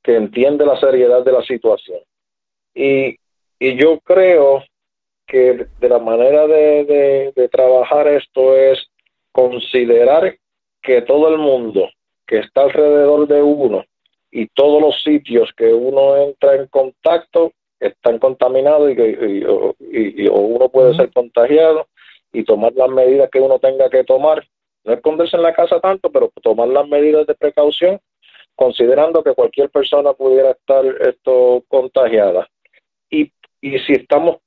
que entiende la seriedad de la situación. Y, y yo creo que de la manera de, de- de trabajar esto es considerar que todo el mundo que está alrededor de uno y todos los sitios que uno entra en contacto están contaminados y, que- y- o- y- y- o uno puede ser contagiado y tomar las medidas que uno tenga que tomar. No esconderse en la casa tanto, pero tomar las medidas de precaución considerando que cualquier persona pudiera estar esto contagiada. Y, y si estamos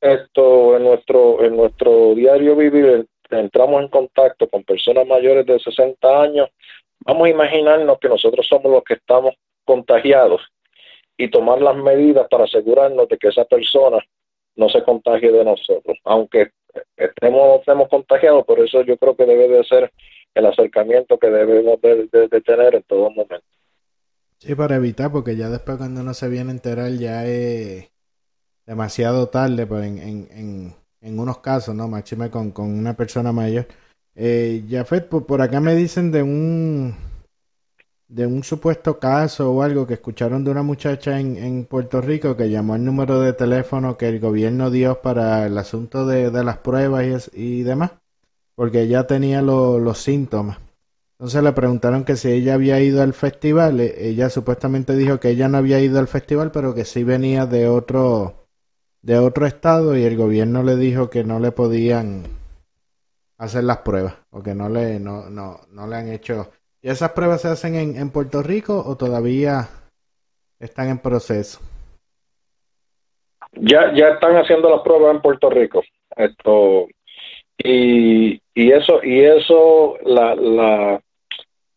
esto en nuestro en nuestro diario vivir entramos en contacto con personas mayores de 60 años, vamos a imaginarnos que nosotros somos los que estamos contagiados y tomar las medidas para asegurarnos de que esa persona no se contagie de nosotros, aunque estemos, estemos contagiados, por eso yo creo que debe de ser el acercamiento que debemos de, tener en todo momento. Sí, para evitar, porque ya después cuando uno se viene a enterar ya es demasiado tarde, pues en, en, en, en unos casos, ¿no? Máxime con, con una persona mayor. Eh, Jafet, por, por acá me dicen de un de un supuesto caso o algo que escucharon de una muchacha en, en Puerto Rico que llamó el número de teléfono que el gobierno dio para el asunto de, de las pruebas y, demás, porque ella tenía lo- los síntomas. Entonces le preguntaron que si ella había ido al festival. E- Ella supuestamente dijo que ella no había ido al festival, pero que sí venía de otro de otro estado y el gobierno le dijo que no le podían hacer las pruebas o que no le no no no le han hecho. ¿Y esas pruebas se hacen en, en Puerto Rico o todavía están en proceso? Ya, ya están haciendo las pruebas en Puerto Rico. Esto y, y eso y eso la, la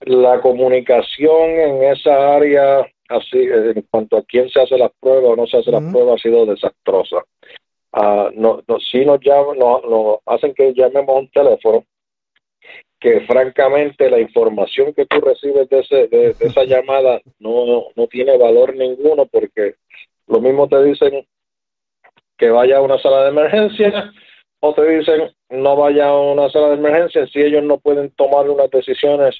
la comunicación en esa área así en cuanto a quién se hace las pruebas o no se hace las pruebas ha sido desastrosa. Ah, no, no, sí nos llaman, no, no, hacen que llamemos a un teléfono que francamente la información que tú recibes de, ese, de, de esa llamada no, no tiene valor ninguno porque lo mismo te dicen que vaya a una sala de emergencia o te dicen no vaya a una sala de emergencia si ellos no pueden tomar unas decisiones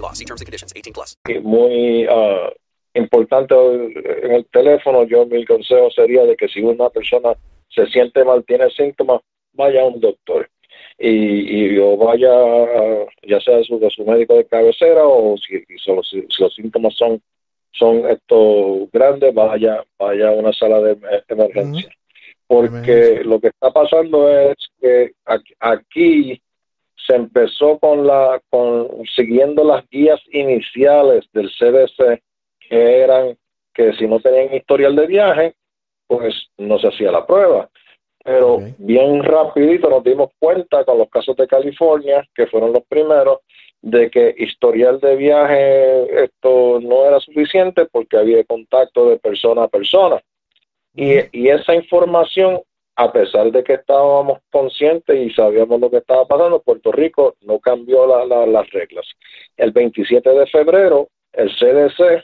law. See terms and conditions. 18 plus. muy ah, importante en el teléfono, yo mi consejo sería de que si una persona se siente mal, tiene síntomas, vaya a un doctor y, y o vaya ya sea a su, a su médico de cabecera o si, si los, si los síntomas son son estos grandes, vaya vaya a una sala de em- emergencia. Porque lo que está pasando es que aquí- aquí se empezó con la con siguiendo las guías iniciales del CDC que eran que si no tenían historial de viaje pues no se hacía la prueba. Pero bien rapidito nos dimos cuenta con los casos de California que fueron los primeros de que historial de viaje esto no era suficiente porque había contacto de persona a persona. Y, y esa información, a pesar de que estábamos conscientes y sabíamos lo que estaba pasando, Puerto Rico no cambió la- la- las reglas. El 27 de febrero, el CDC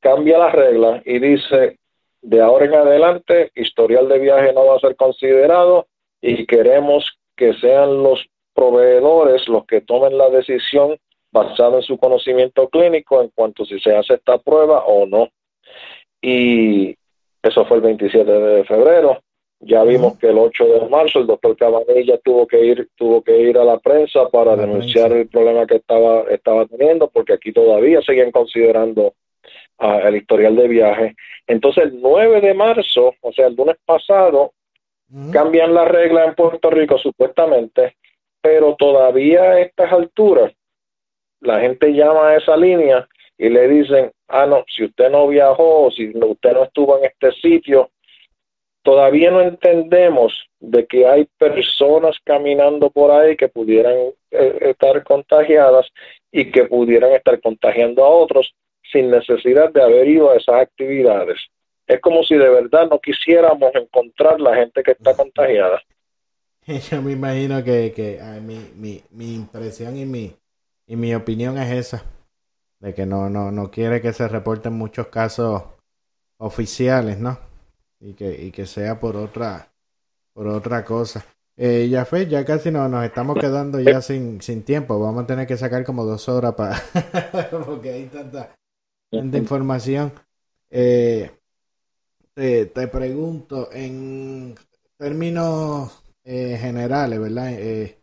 cambia las reglas y dice, de ahora en adelante, historial de viaje no va a ser considerado y queremos que sean los proveedores los que tomen la decisión basada en su conocimiento clínico en cuanto si se hace esta prueba o no. Y eso fue el 27 de febrero. Ya vimos que el 8 de marzo el doctor Cabanilla tuvo que ir tuvo que ir a la prensa para denunciar el problema que estaba estaba teniendo porque aquí todavía siguen considerando ah, el historial de viaje. Entonces el 9 de marzo, o sea, el lunes pasado, cambian la regla en Puerto Rico supuestamente, pero todavía a estas alturas la gente llama a esa línea y le dicen, ah, no, si usted no viajó, si usted no estuvo en este sitio, todavía no entendemos de que hay personas caminando por ahí que pudieran eh, estar contagiadas y que pudieran estar contagiando a otros sin necesidad de haber ido a esas actividades. Es como si de verdad no quisiéramos encontrar la gente que está contagiada. Yo me imagino que, que mi, mi, mi impresión y mi, y mi opinión es esa, de que no, no, no quiere que se reporten muchos casos oficiales, ¿no? Y que, y que sea por otra, por otra cosa. Eh, ya fue, ya casi no, nos estamos quedando ya sin, sin tiempo. Vamos a tener que sacar como dos horas para porque hay tanta, tanta información. Eh, te, te, pregunto, en términos eh, generales, ¿verdad? Eh,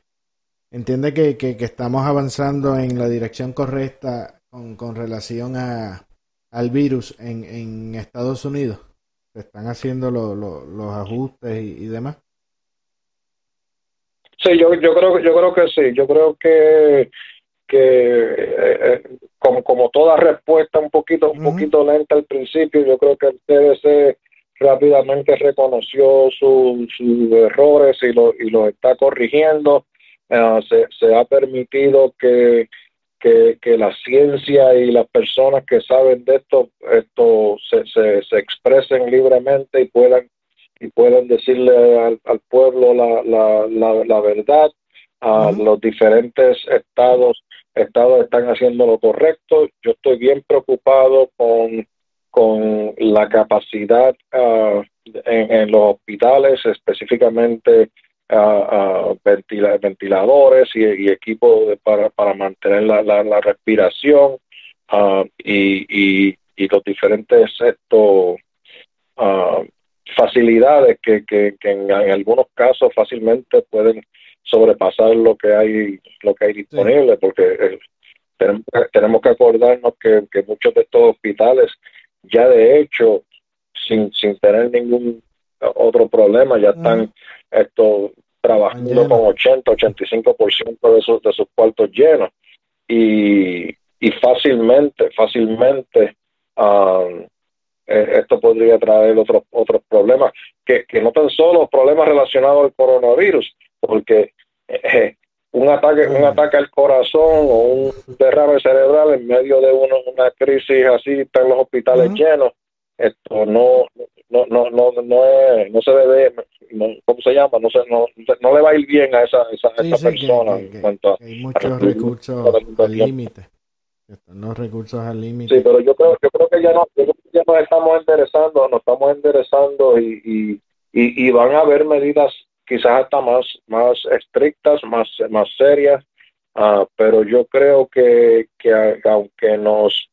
entiende que, que, que, estamos avanzando en la dirección correcta con, con relación a, al virus en, en Estados Unidos se están haciendo los ajustes y, demás. Sí, yo, yo creo yo creo que sí, yo creo que que eh, eh, como, como toda respuesta un poquito un poquito lenta al principio, yo creo que el CDC rápidamente reconoció sus errores y lo y lo está corrigiendo. Uh, se, se ha permitido que que, que, la ciencia y las personas que saben de esto, esto se, se, se expresen libremente y puedan y puedan decirle al, al pueblo la, la, la, la verdad. A los diferentes estados estados están haciendo lo correcto. Yo estoy bien preocupado con, con la capacidad uh, en, en, los hospitales, específicamente uh, ventiladores y, y equipos para, para mantener la, la, la respiración uh, y, y, y, los diferentes estos facilidades que, que, que en, en, algunos casos fácilmente pueden sobrepasar lo que hay lo que hay disponible sí. porque eh, tenemos, tenemos que acordarnos que, que muchos de estos hospitales ya de hecho sin, sin tener ningún otro problema, ya están esto trabajando con 80, 85% de sus, de sus cuartos llenos. Y, y fácilmente, fácilmente um, eh, esto podría traer otros otros problemas que, que no tan solo problemas relacionados al coronavirus, porque eh, un ataque un ataque al corazón o un derrame cerebral en medio de una, una crisis así están los hospitales uh -huh. llenos esto no no no no no es, no se debe no, cómo se llama no se no, no le va a ir bien a esa esa, esa sí, persona que, que, en cuanto que hay muchos a, recursos al límite. Los recursos al límite. Sí pero yo creo yo creo que ya no yo creo que ya nos estamos enderezando nos estamos enderezando y, y, y, y van a haber medidas quizás hasta más más estrictas más más serias uh, pero yo creo que que aunque nos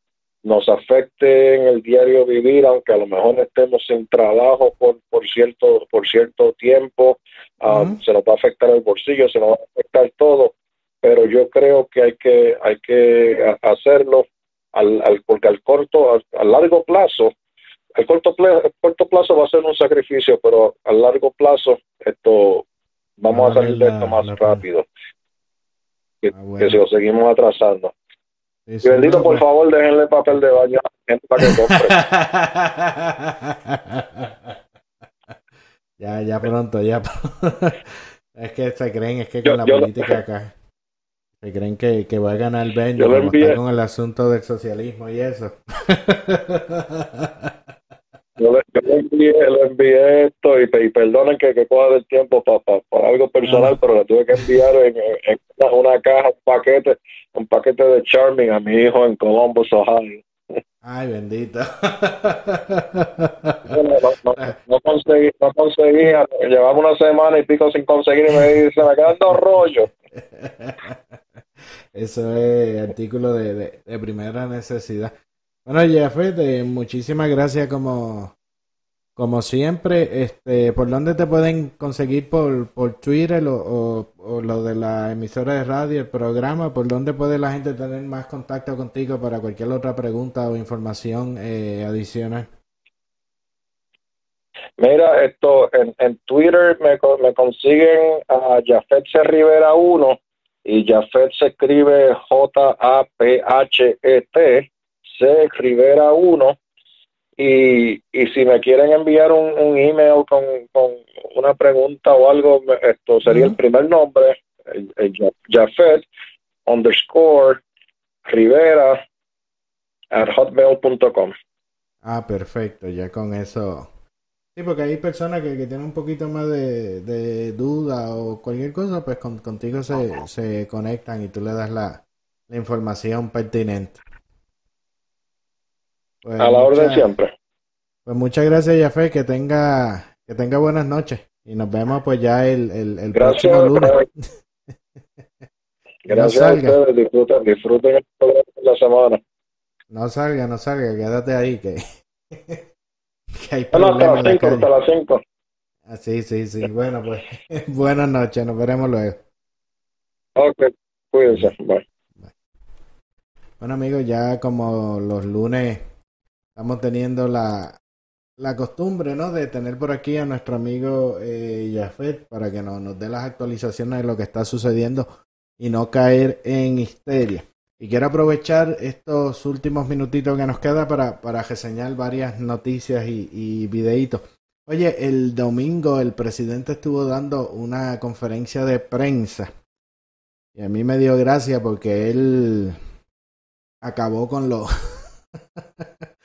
nos afecte en el diario vivir, aunque a lo mejor estemos sin trabajo por, por cierto por cierto tiempo, uh -huh. se nos va a afectar el bolsillo, se nos va a afectar todo, pero yo creo que hay que hay que hacerlo al, al porque al corto, al, largo plazo, al corto, plazo, corto plazo va a ser un sacrificio, pero a largo plazo esto vamos a salir de esto más rápido que, ah, bueno. que si lo seguimos atrasando. Sí, bendito, por favor, déjenle papel de baño a la gente para que compre. ya, ya pronto, ya Es que se creen, es que con yo, la yo política lo... acá, se creen que, que va a ganar está con el asunto del socialismo y eso. yo, le, yo le, envié, le envié esto y, y perdonen que, que coja del tiempo para pa, pa algo personal, ah. pero le tuve que enviar en, en una, una, caja, un paquete, un paquete de Charming a mi hijo en Columbus, Ohio. Ay, bendito. no, no, no, conseguí, no conseguí, llevaba una semana y pico sin conseguir y me dice, me quedan dos rollos. Eso es artículo de, de, de primera necesidad. Bueno, Jeffet, eh, muchísimas gracias como, como siempre. Este, ¿Por dónde te pueden conseguir? ¿Por, por Twitter o, o, o lo de la emisora de radio, el programa? ¿Por dónde puede la gente tener más contacto contigo para cualquier otra pregunta o información eh, adicional? Mira, esto en, en Twitter me, me consiguen a Jafet. Rivera 1 y Jafet se escribe J-A-P-H-E-T, C. Rivera 1. Y, y si me quieren enviar un, un email con, con una pregunta o algo, esto sería el primer nombre, el, el Ja- Jafet underscore Rivera at hotmail.com. Ah, perfecto, ya con eso. Sí, porque hay personas que, que tienen un poquito más de, de duda o cualquier cosa, pues con- contigo se, se conectan y tú le das la, la información pertinente. Pues A la orden siempre. Pues muchas gracias, Jafé, que tenga, que tenga buenas noches. Y nos vemos pues ya el, el, el Gracias, próximo lunes. No Gracias a ustedes, disfruten, disfruten la semana. No salga, no salga, quédate ahí que, que hay No, no, hasta problemas en las la 5, calle. hasta las 5. Ah, sí, sí, sí. Bueno, pues buenas noches, nos veremos luego. Ok, cuídense. Bye. Bueno, amigos, ya como los lunes estamos teniendo la, la costumbre, ¿no? De tener por aquí a nuestro amigo eh, Jafet para que nos, nos dé las actualizaciones de lo que está sucediendo y no caer en histeria. Y quiero aprovechar estos últimos minutitos que nos queda para, para reseñar varias noticias y, y videitos. Oye, el domingo el presidente estuvo dando una conferencia de prensa y a mí me dio gracia porque él acabó con los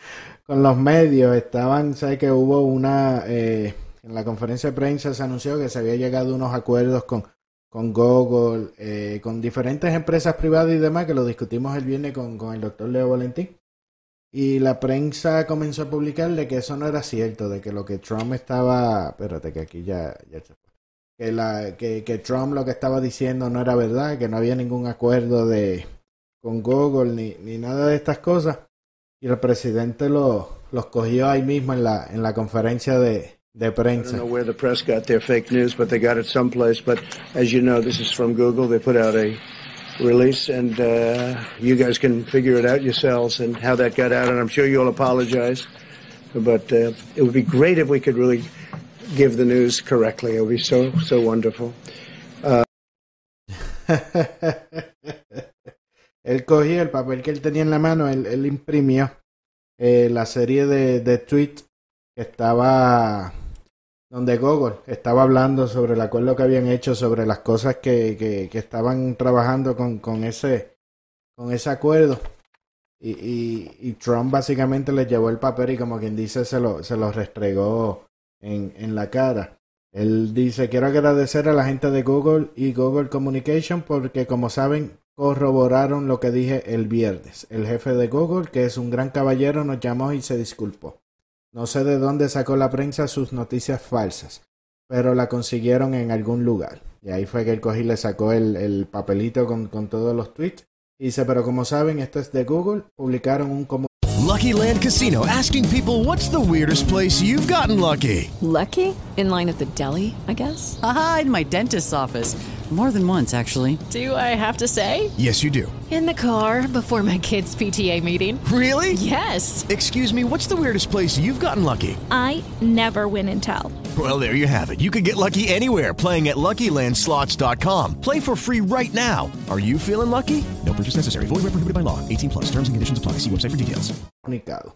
con los medios. Estaban, sé que hubo una eh, en la conferencia de prensa se anunció que se había llegado unos acuerdos con con Google, eh, con diferentes empresas privadas y demás, que lo discutimos el viernes con, con el doctor Leo Valentín. Y la prensa comenzó a publicar de que eso no era cierto, de que lo que Trump estaba, espérate que aquí ya, se. Que, la, que, que Trump lo que estaba diciendo no era verdad, que no había ningún acuerdo de con Google ni, ni nada de estas cosas. Y el presidente lo, los cogió ahí mismo en la, en la conferencia de, de I prensa. don't know where the press got their fake news, but they got it someplace. But as you know, this is from Google. They put out a release, and uh, you guys can figure it out yourselves and how that got out. And I'm sure you'll apologize, but uh, it would be great if we could really give the news correctly. It would be so so wonderful. Uh, él cogió el papel que él tenía en la mano, él, imprimió eh, la serie de, de tweets que estaba donde Google estaba hablando sobre el acuerdo que habían hecho sobre las cosas que, que, que estaban trabajando con, con ese con ese acuerdo y, y, y Trump básicamente le llevó el papel y como quien dice se lo, se lo restregó en, en la cara. Él dice, quiero agradecer a la gente de Google y Google Communication porque como saben corroboraron lo que dije el viernes. El jefe de Google, que es un gran caballero, nos llamó y se disculpó. No sé de dónde sacó la prensa sus noticias falsas, pero la consiguieron en algún lugar. Y ahí fue que el cogí le sacó el, el papelito con, con todos los tweets. Y dice, pero como saben, esto es de Google, publicaron un comunicado. Lucky Land Casino asking people what's the weirdest place you've gotten lucky? Lucky? In line at the deli, I guess? Aha, in my dentist's office. More than once, actually. Do I have to say? Yes, you do. In the car before my kids' PTA meeting. Really? Yes. Excuse me, what's the weirdest place you've gotten lucky? I never win and tell. Well, there you have it. You can get lucky anywhere playing at LuckyLandSlots.com. Play for free right now. Are you feeling lucky? No purchase necessary. Void where prohibited by law. 18 plus. Terms and conditions apply. See website for details. comunicado.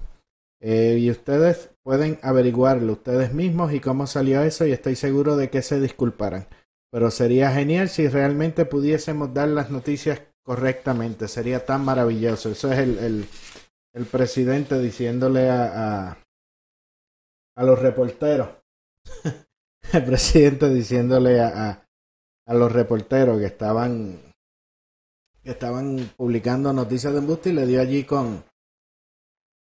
Eh, y ustedes pueden averiguarlo ustedes mismos y cómo salió eso y estoy seguro de que se disculparán. Pero sería genial si realmente pudiésemos dar las noticias correctamente. Sería tan maravilloso. Eso es el, el, presidente diciéndole a, a, los reporteros. el presidente diciéndole a, a, a los reporteros que estaban que estaban publicando noticias de embuste y le dio allí con,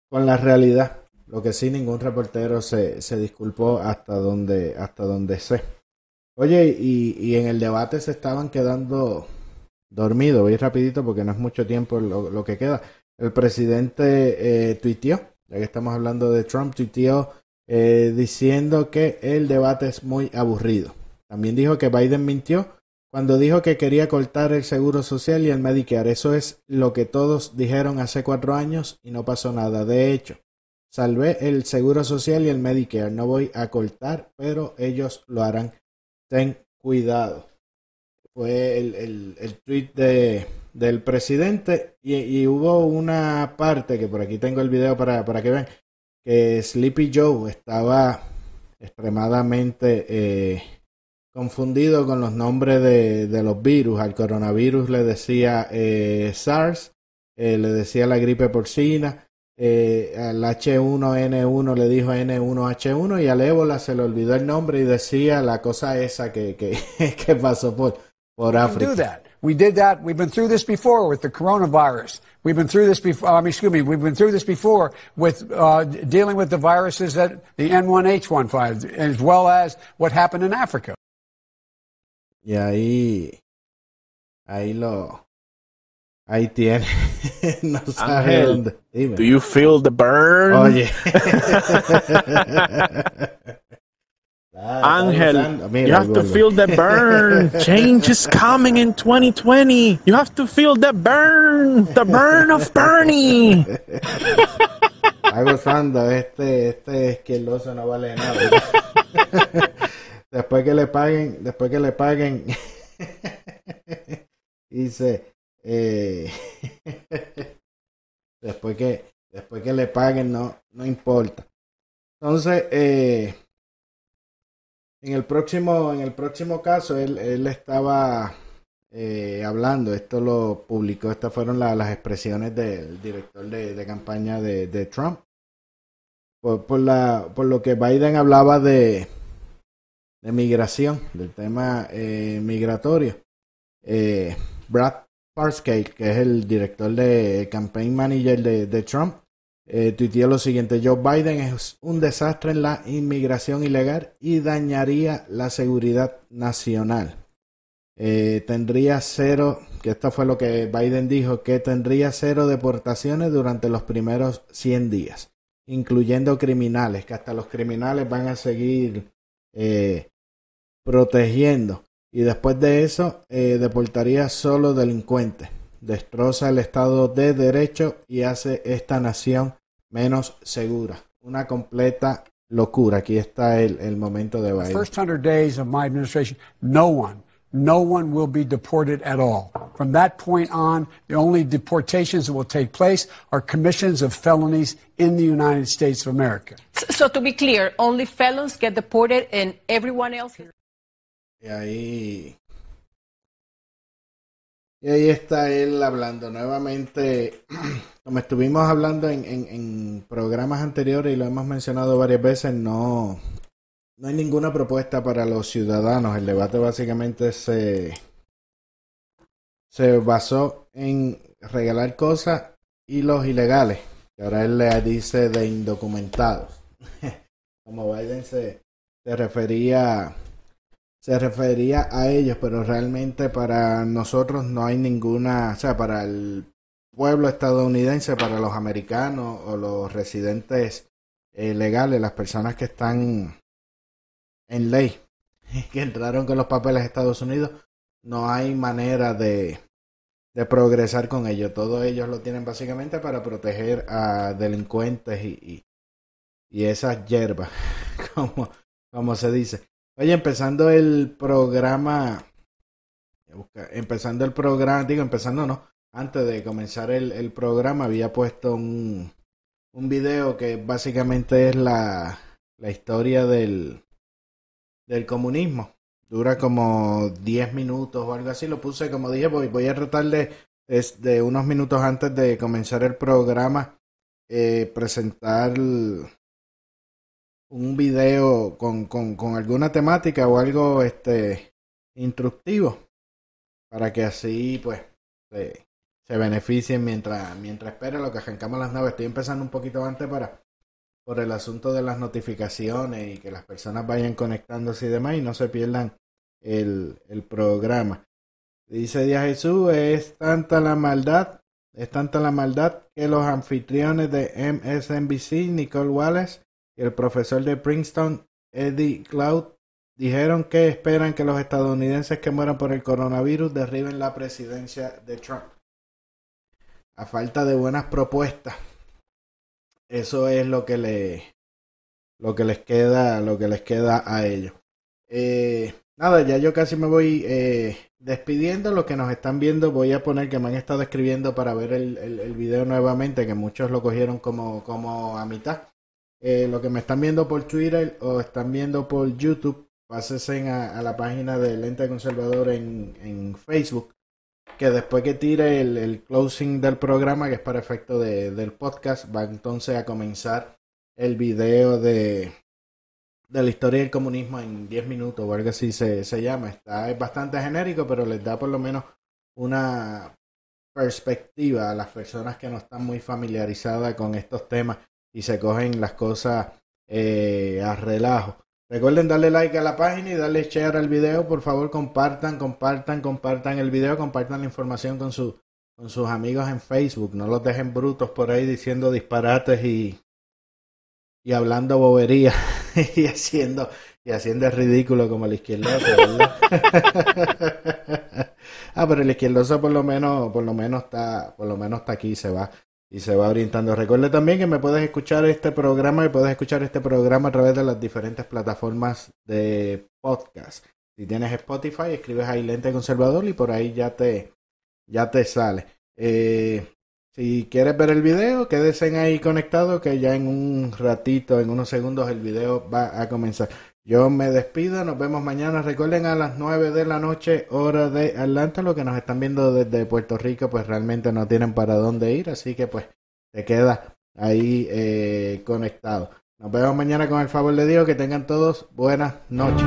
con la realidad. Lo que sí, ningún reportero se, se disculpó hasta donde, hasta donde sé. Oye, y, y en el debate se estaban quedando dormido. Voy rapidito porque no es mucho tiempo lo, lo que queda. El presidente eh, tuiteó, ya que estamos hablando de Trump, tuiteó eh, diciendo que el debate es muy aburrido. También dijo que Biden mintió cuando dijo que quería cortar el seguro social y el Medicare. Eso es lo que todos dijeron hace cuatro años y no pasó nada. De hecho, salvé el seguro social y el Medicare. No voy a cortar, pero ellos lo harán. Ten cuidado. Fue el, el, el tweet de, del presidente y, y, hubo una parte que por aquí tengo el video para, para que vean que Sleepy Joe estaba extremadamente eh, confundido con los nombres de, de, los virus. Al coronavirus le decía eh, SARS, eh, le decía la gripe porcina, eh, al H1N1 le dijo N1H1 y al ébola se le olvidó el nombre y decía la cosa esa que, que, que pasó por, por África. We did that. We've been through this before with the coronavirus. We've been through this before. Um, excuse me. We've been through this before with uh, dealing with the viruses that the N1H15, as well as what happened in Africa. Y ahí, ahí lo, ahí tiene. no sabe Ángel, dónde. Dime. Do you feel the burn? Oye. Ángel, Mira, you have to feel the burn. Change is coming in 2020. You have to feel the burn. The burn of Bernie. Está gozando, este, este esquiloso no vale nada. después que le paguen, después que le paguen, dice, eh, después que, después que le paguen no, no importa. Entonces, eh, en el próximo, en el próximo caso, él, él estaba eh, hablando, esto lo publicó, estas fueron la- las expresiones del director de, campaña de, Trump. Por, por, la, por lo que Biden hablaba de, de migración, del tema migratorio. Eh, Brad Parscale, que es el director de campaign manager de, de Trump, eh, tuiteó lo siguiente, Joe Biden es un desastre en la inmigración ilegal y dañaría la seguridad nacional. Eh, tendría cero, que esto fue lo que Biden dijo, que tendría cero deportaciones durante los primeros 100 días, incluyendo criminales, que hasta los criminales van a seguir eh, protegiendo. Y después de eso, eh, deportaría solo delincuentes. Destroza el Estado de Derecho y hace esta nación menos segura. Una completa locura. Aquí está el, el momento de The Biden. first 100 days of my administration, no one, no one will be deported at all. From that point on, the only deportations that will take place are commissions of felonies in the United States of America. So to be clear, only felons get deported and everyone else. Y ahí. Y ahí está él hablando nuevamente. Como estuvimos hablando en, en, programas anteriores y lo hemos mencionado varias veces, no, no hay ninguna propuesta para los ciudadanos. El debate básicamente se, se basó en regalar cosas y los ilegales. Y ahora él le dice de indocumentados. Como Biden se, se refería se refería a ellos, pero realmente para nosotros no hay ninguna, o sea, para el pueblo estadounidense, para los americanos o los residentes eh, legales, las personas que están en ley, que entraron con los papeles a Estados Unidos, no hay manera de, de progresar con ello. Todos ellos lo tienen básicamente para proteger a delincuentes y, y, y esas hierbas, como se dice. Oye, empezando el programa, empezando el programa, digo, empezando no, antes de comenzar el, programa había puesto un, un video que básicamente es la, la historia del, del comunismo. Dura como 10 minutos o algo así. Lo puse, como dije, voy, voy a tratar de, es de unos minutos antes de comenzar el programa, eh, presentar un video con, con, con alguna temática o algo este instructivo para que así pues se, se beneficien mientras mientras espera lo que arrancamos las naves. Estoy empezando un poquito antes para por el asunto de las notificaciones y que las personas vayan conectándose y demás y no se pierdan el, el programa. Dice Díaz Jesús, es tanta la maldad, es tanta la maldad que los anfitriones de MSNBC, Nicole Wallace y el profesor de Princeton, Eddie Cloud, dijeron que esperan que los estadounidenses que mueran por el coronavirus derriben la presidencia de Trump. A falta de buenas propuestas. Eso es lo que le lo que les queda, lo que les queda a ellos. Eh, nada, ya yo casi me voy eh, despidiendo. Los que nos están viendo, voy a poner que me han estado escribiendo para ver el, el, el video nuevamente, que muchos lo cogieron como, como a mitad. Eh, lo que me están viendo por Twitter o están viendo por YouTube, pásense a, la página de Lente Conservador en, Facebook que después que tire el, el, closing del programa, que es para efecto de, del podcast, va entonces a comenzar el video de, de la historia del comunismo en 10 minutos o algo así se, se llama. Está, es bastante genérico, pero les da por lo menos una perspectiva a las personas que no están muy familiarizadas con estos temas y se cogen las cosas eh, a relajo. Recuerden darle like a la página y darle share al video. Por favor, compartan, compartan, compartan el video, compartan la información con, su, con sus amigos en Facebook. No los dejen brutos por ahí diciendo disparates y, y hablando bobería y haciendo y haciendo ridículo como el izquierdoso, ah, pero el izquierdoso por lo menos, por lo menos está, por lo menos está aquí, se va y se va orientando. Recuerde también que me puedes escuchar este programa y puedes escuchar este programa a través de las diferentes plataformas de podcast. Si tienes Spotify, escribes ahí Lente Conservador y por ahí ya te, ya te sale. Eh, si quieres ver el video, quédese ahí conectado que ya en un ratito, en unos segundos, el video va a comenzar. Yo me despido, nos vemos mañana. Recuerden a las 9 de la noche, hora de Atlanta. Los que nos están viendo desde Puerto Rico, pues realmente no tienen para dónde ir, así que pues te queda ahí eh, conectado. Nos vemos mañana con el favor de Dios. Que tengan todos buenas noches.